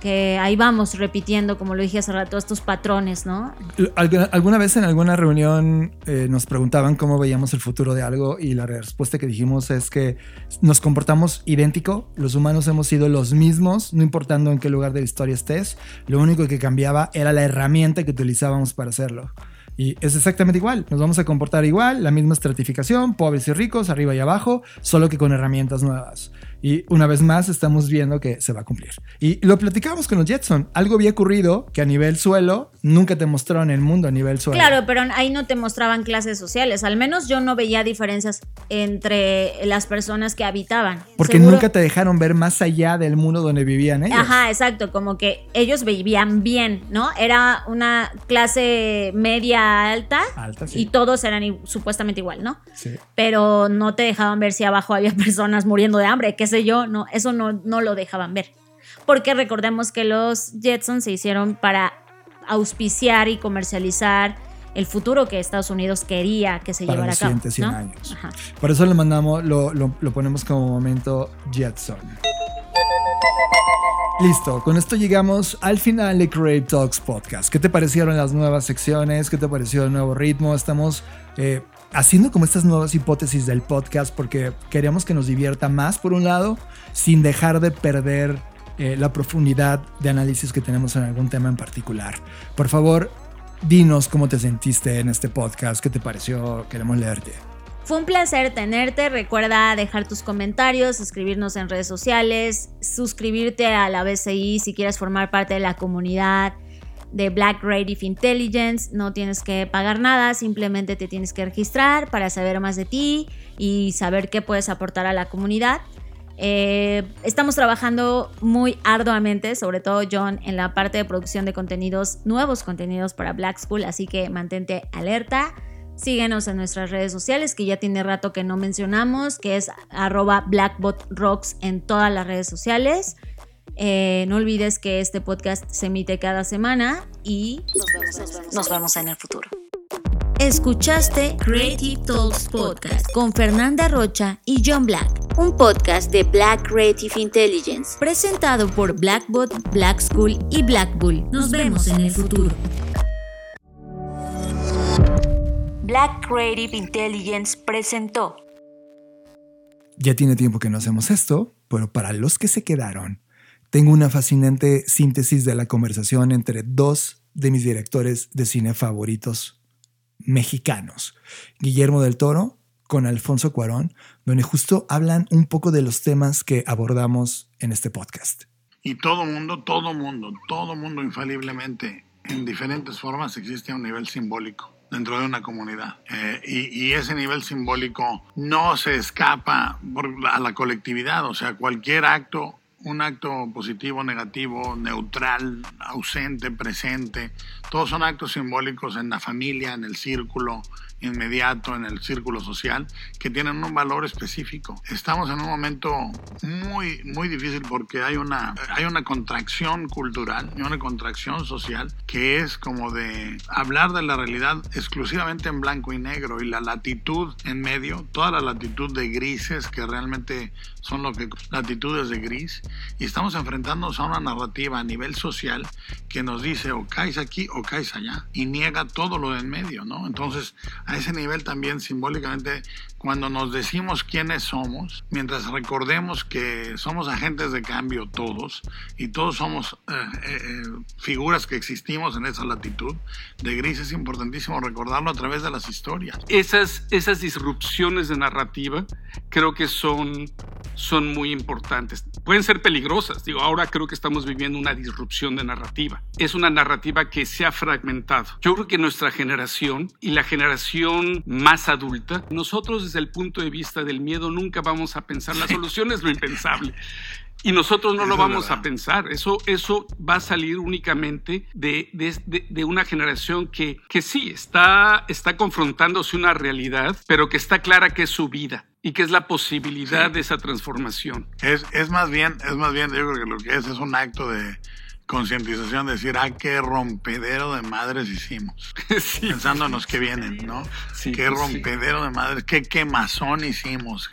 que ahí vamos repitiendo, como lo dije hace rato, estos patrones, ¿no? ¿Alguna vez en alguna reunión eh, nos preguntaban cómo veíamos el futuro de algo y la respuesta que dijimos es que nos comportamos idéntico, los humanos hemos sido los mismos, no importando en qué lugar de la historia estés, lo único que cambiaba era la herramienta que utilizábamos para hacerlo. Y es exactamente igual, nos vamos a comportar igual, la misma estratificación, pobres y ricos, arriba y abajo, solo que con herramientas nuevas. Y una vez más estamos viendo que se va a cumplir. Y lo platicamos con los Jetson. Algo había ocurrido que a nivel suelo nunca te mostraron el mundo a nivel suelo. Claro, pero ahí no te mostraban clases sociales. Al menos yo no veía diferencias entre las personas que habitaban. Porque nunca te dejaron ver más allá del mundo donde vivían ellos. Ajá, exacto. Como que ellos vivían bien, ¿no? Era una clase media alta. Alta, sí. Y todos eran supuestamente igual, ¿no? Sí. Pero no te dejaban ver si abajo había personas muriendo de hambre, que sé yo, no, eso no, no lo dejaban ver. Porque recordemos que los Jetsons se hicieron para auspiciar y comercializar el futuro que Estados Unidos quería que se llevara a cabo. 100 años. Por eso le mandamos, lo, lo, ponemos como momento Jetson. Listo, con esto llegamos al final de Create Talks Podcast. ¿Qué te parecieron las nuevas secciones? ¿Qué te pareció el nuevo ritmo? Estamos eh, haciendo como estas nuevas hipótesis del podcast porque queremos que nos divierta más por un lado, sin dejar de perder eh, la profundidad de análisis que tenemos en algún tema en particular. Por favor, dinos cómo te sentiste en este podcast, qué te pareció, queremos leerte. Fue un placer tenerte. Recuerda dejar tus comentarios, escribirnos en redes sociales, suscribirte a la BCI si quieres formar parte de la comunidad de Black Creative Intelligence. No tienes que pagar nada, simplemente te tienes que registrar para saber más de ti y saber qué puedes aportar a la comunidad. Eh, estamos trabajando muy arduamente, sobre todo John, en la parte de producción de contenidos, nuevos contenidos para Black School, así que mantente alerta. Síguenos en nuestras redes sociales, que ya tiene rato que no mencionamos, que es arroba blackbotrocks en todas las redes sociales. Eh, no olvides que este podcast se emite cada semana y nos vemos, en el futuro. Escuchaste Creative Talks Podcast con Fernanda Rocha y John Black, un podcast de Black Creative Intelligence, presentado por Blackbot, Black School y Black Bull. Nos vemos en el futuro. Black Creative Intelligence presentó. Ya tiene tiempo que no hacemos esto, pero para los que se quedaron, tengo una fascinante síntesis de la conversación entre dos de mis directores de cine favoritos mexicanos, Guillermo del Toro con Alfonso Cuarón, donde justo hablan un poco de los temas que abordamos en este podcast. Y todo mundo, todo mundo, todo mundo infaliblemente, en diferentes formas, existe a un nivel simbólico dentro de una comunidad. Eh, y, y, ese nivel simbólico no se escapa a la colectividad, o sea, cualquier acto un acto positivo, negativo, neutral, ausente, presente. Todos son actos simbólicos en la familia, en el círculo, inmediato en el círculo social que tienen un valor específico. Estamos en un momento muy, muy difícil porque hay una, hay una contracción cultural y una contracción social que es como de hablar de la realidad exclusivamente en blanco y negro y la latitud en medio, toda la latitud de grises que realmente son lo que latitudes de gris y estamos enfrentándonos a una narrativa a nivel social que nos dice o caes aquí o caes allá y niega todo lo de en medio, ¿no? Entonces a ese nivel también simbólicamente cuando nos decimos quiénes somos, mientras recordemos que somos agentes de cambio todos y todos somos eh, eh, eh, figuras que existimos en esa latitud de gris, es importantísimo recordarlo a través de las historias. Esas, esas disrupciones de narrativa creo que son, son muy importantes. Pueden ser peligrosas. Digo, ahora creo que estamos viviendo una disrupción de narrativa. Es una narrativa que se ha fragmentado. Yo creo que nuestra generación y la generación más adulta, nosotros desde el punto de vista del miedo nunca vamos a pensar la solución es lo impensable. Y nosotros no Eso lo vamos a pensar. Eso, eso va a salir únicamente de, de, de- de una generación que, que sí está, está confrontándose una realidad, pero que está clara que es su vida y que es la posibilidad Sí. de esa transformación. Es, es más bien, es más bien, yo creo que lo que es es un acto de concientización, de decir, ah, qué rompedero de madres hicimos. Sí. Pensando en los que vienen, ¿no? Sí, qué sí. rompedero de madres, qué quemazón hicimos.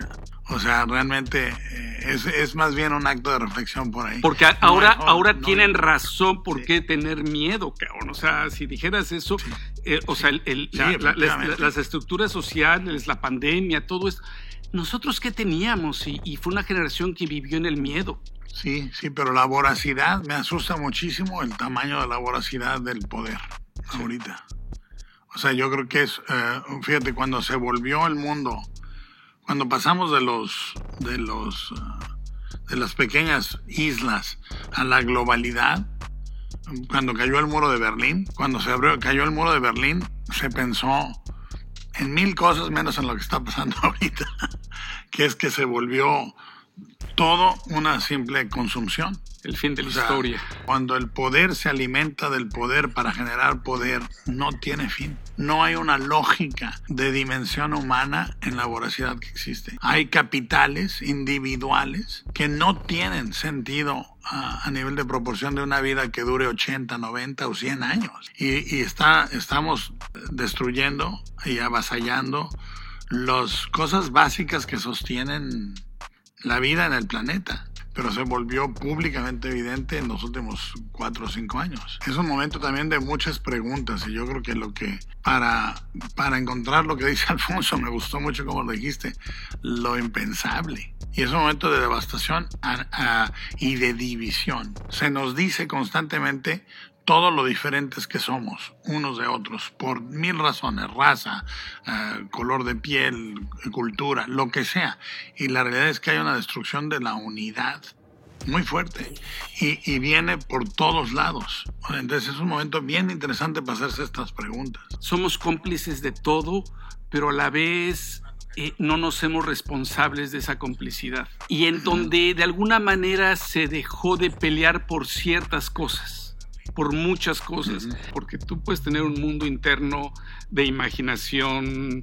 O sea, realmente eh, es, es más bien un acto de reflexión por ahí. Porque No, ahora, no, ahora no, tienen razón por qué tener miedo, cabrón. O sea, si dijeras eso, eh, o sea, el- la- la- las, efectivamente. las estructuras sociales, la pandemia, todo esto. ¿Nosotros qué teníamos? Y, y fue una generación que vivió en el miedo. Sí, sí, pero la voracidad, me asusta muchísimo el tamaño de la voracidad del poder ahorita. O sea, yo creo que es, eh, fíjate, cuando se volvió el mundo, cuando pasamos de los, de los, eh, de las pequeñas islas a la globalidad, cuando cayó el muro de Berlín, cuando se abrió, cayó el muro de Berlín, se pensó en mil cosas menos en lo que está pasando ahorita, que es que se volvió todo una simple consumpción. El fin de la O sea, historia. Cuando el poder se alimenta del poder para generar poder, no tiene fin. No hay una lógica de dimensión humana en la voracidad que existe. Hay capitales individuales que no tienen sentido a, a nivel de proporción de una vida que dure 80, 90 o 100 años. Y, y está, estamos destruyendo y avasallando las cosas básicas que sostienen la vida en el planeta, pero se volvió públicamente evidente en los últimos cuatro o cinco años. Es un momento también de muchas preguntas y yo creo que lo que para, para encontrar lo que dice Alfonso, me gustó mucho como lo dijiste, lo impensable. Y es un momento de devastación y de división. Se nos dice constantemente todo lo diferentes que somos unos de otros, por mil razones, raza, eh, color de piel, cultura, lo que sea. Y la realidad es que hay una destrucción de la unidad muy fuerte y, y viene por todos lados. Entonces es un momento bien interesante para hacerse estas preguntas. Somos cómplices de todo, pero a la vez eh, no nos hacemos responsables de esa complicidad. Y en donde de alguna manera se dejó de pelear por ciertas cosas por muchas cosas, porque tú puedes tener un mundo interno de imaginación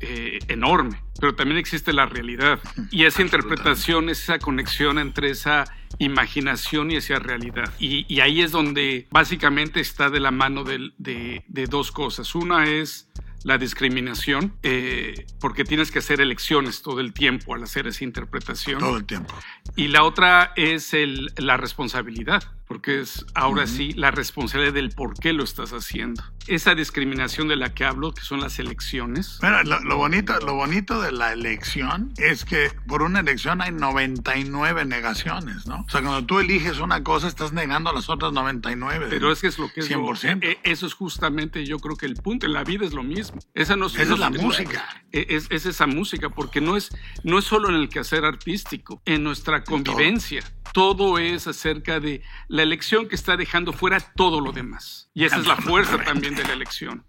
eh, enorme, pero también existe la realidad. Y esa interpretación, esa conexión entre esa imaginación y esa realidad. Y, y ahí es donde básicamente está de la mano de, de dos cosas. Una es la discriminación, eh, porque tienes que hacer elecciones todo el tiempo al hacer esa interpretación. Todo el tiempo. Y la otra es el- la responsabilidad, porque es ahora sí la responsabilidad del por qué lo estás haciendo. Esa discriminación de la que hablo, que son las elecciones, Bueno, lo, lo bonito, lo bonito de la elección es que por una elección hay 99 negaciones, ¿no? O sea, cuando tú eliges una cosa, estás negando a las otras 99. pero es que es lo que es... lo- 100%. eh, eso es justamente, yo creo que el punto. En la vida es lo mismo. Esa, no, Esa es la música. eh, Es, es esa música, porque no es, no es solo en el quehacer artístico, en nuestra convivencia. Todo es acerca de la elección que está dejando fuera todo lo demás. Y esa es la fuerza también de la elección.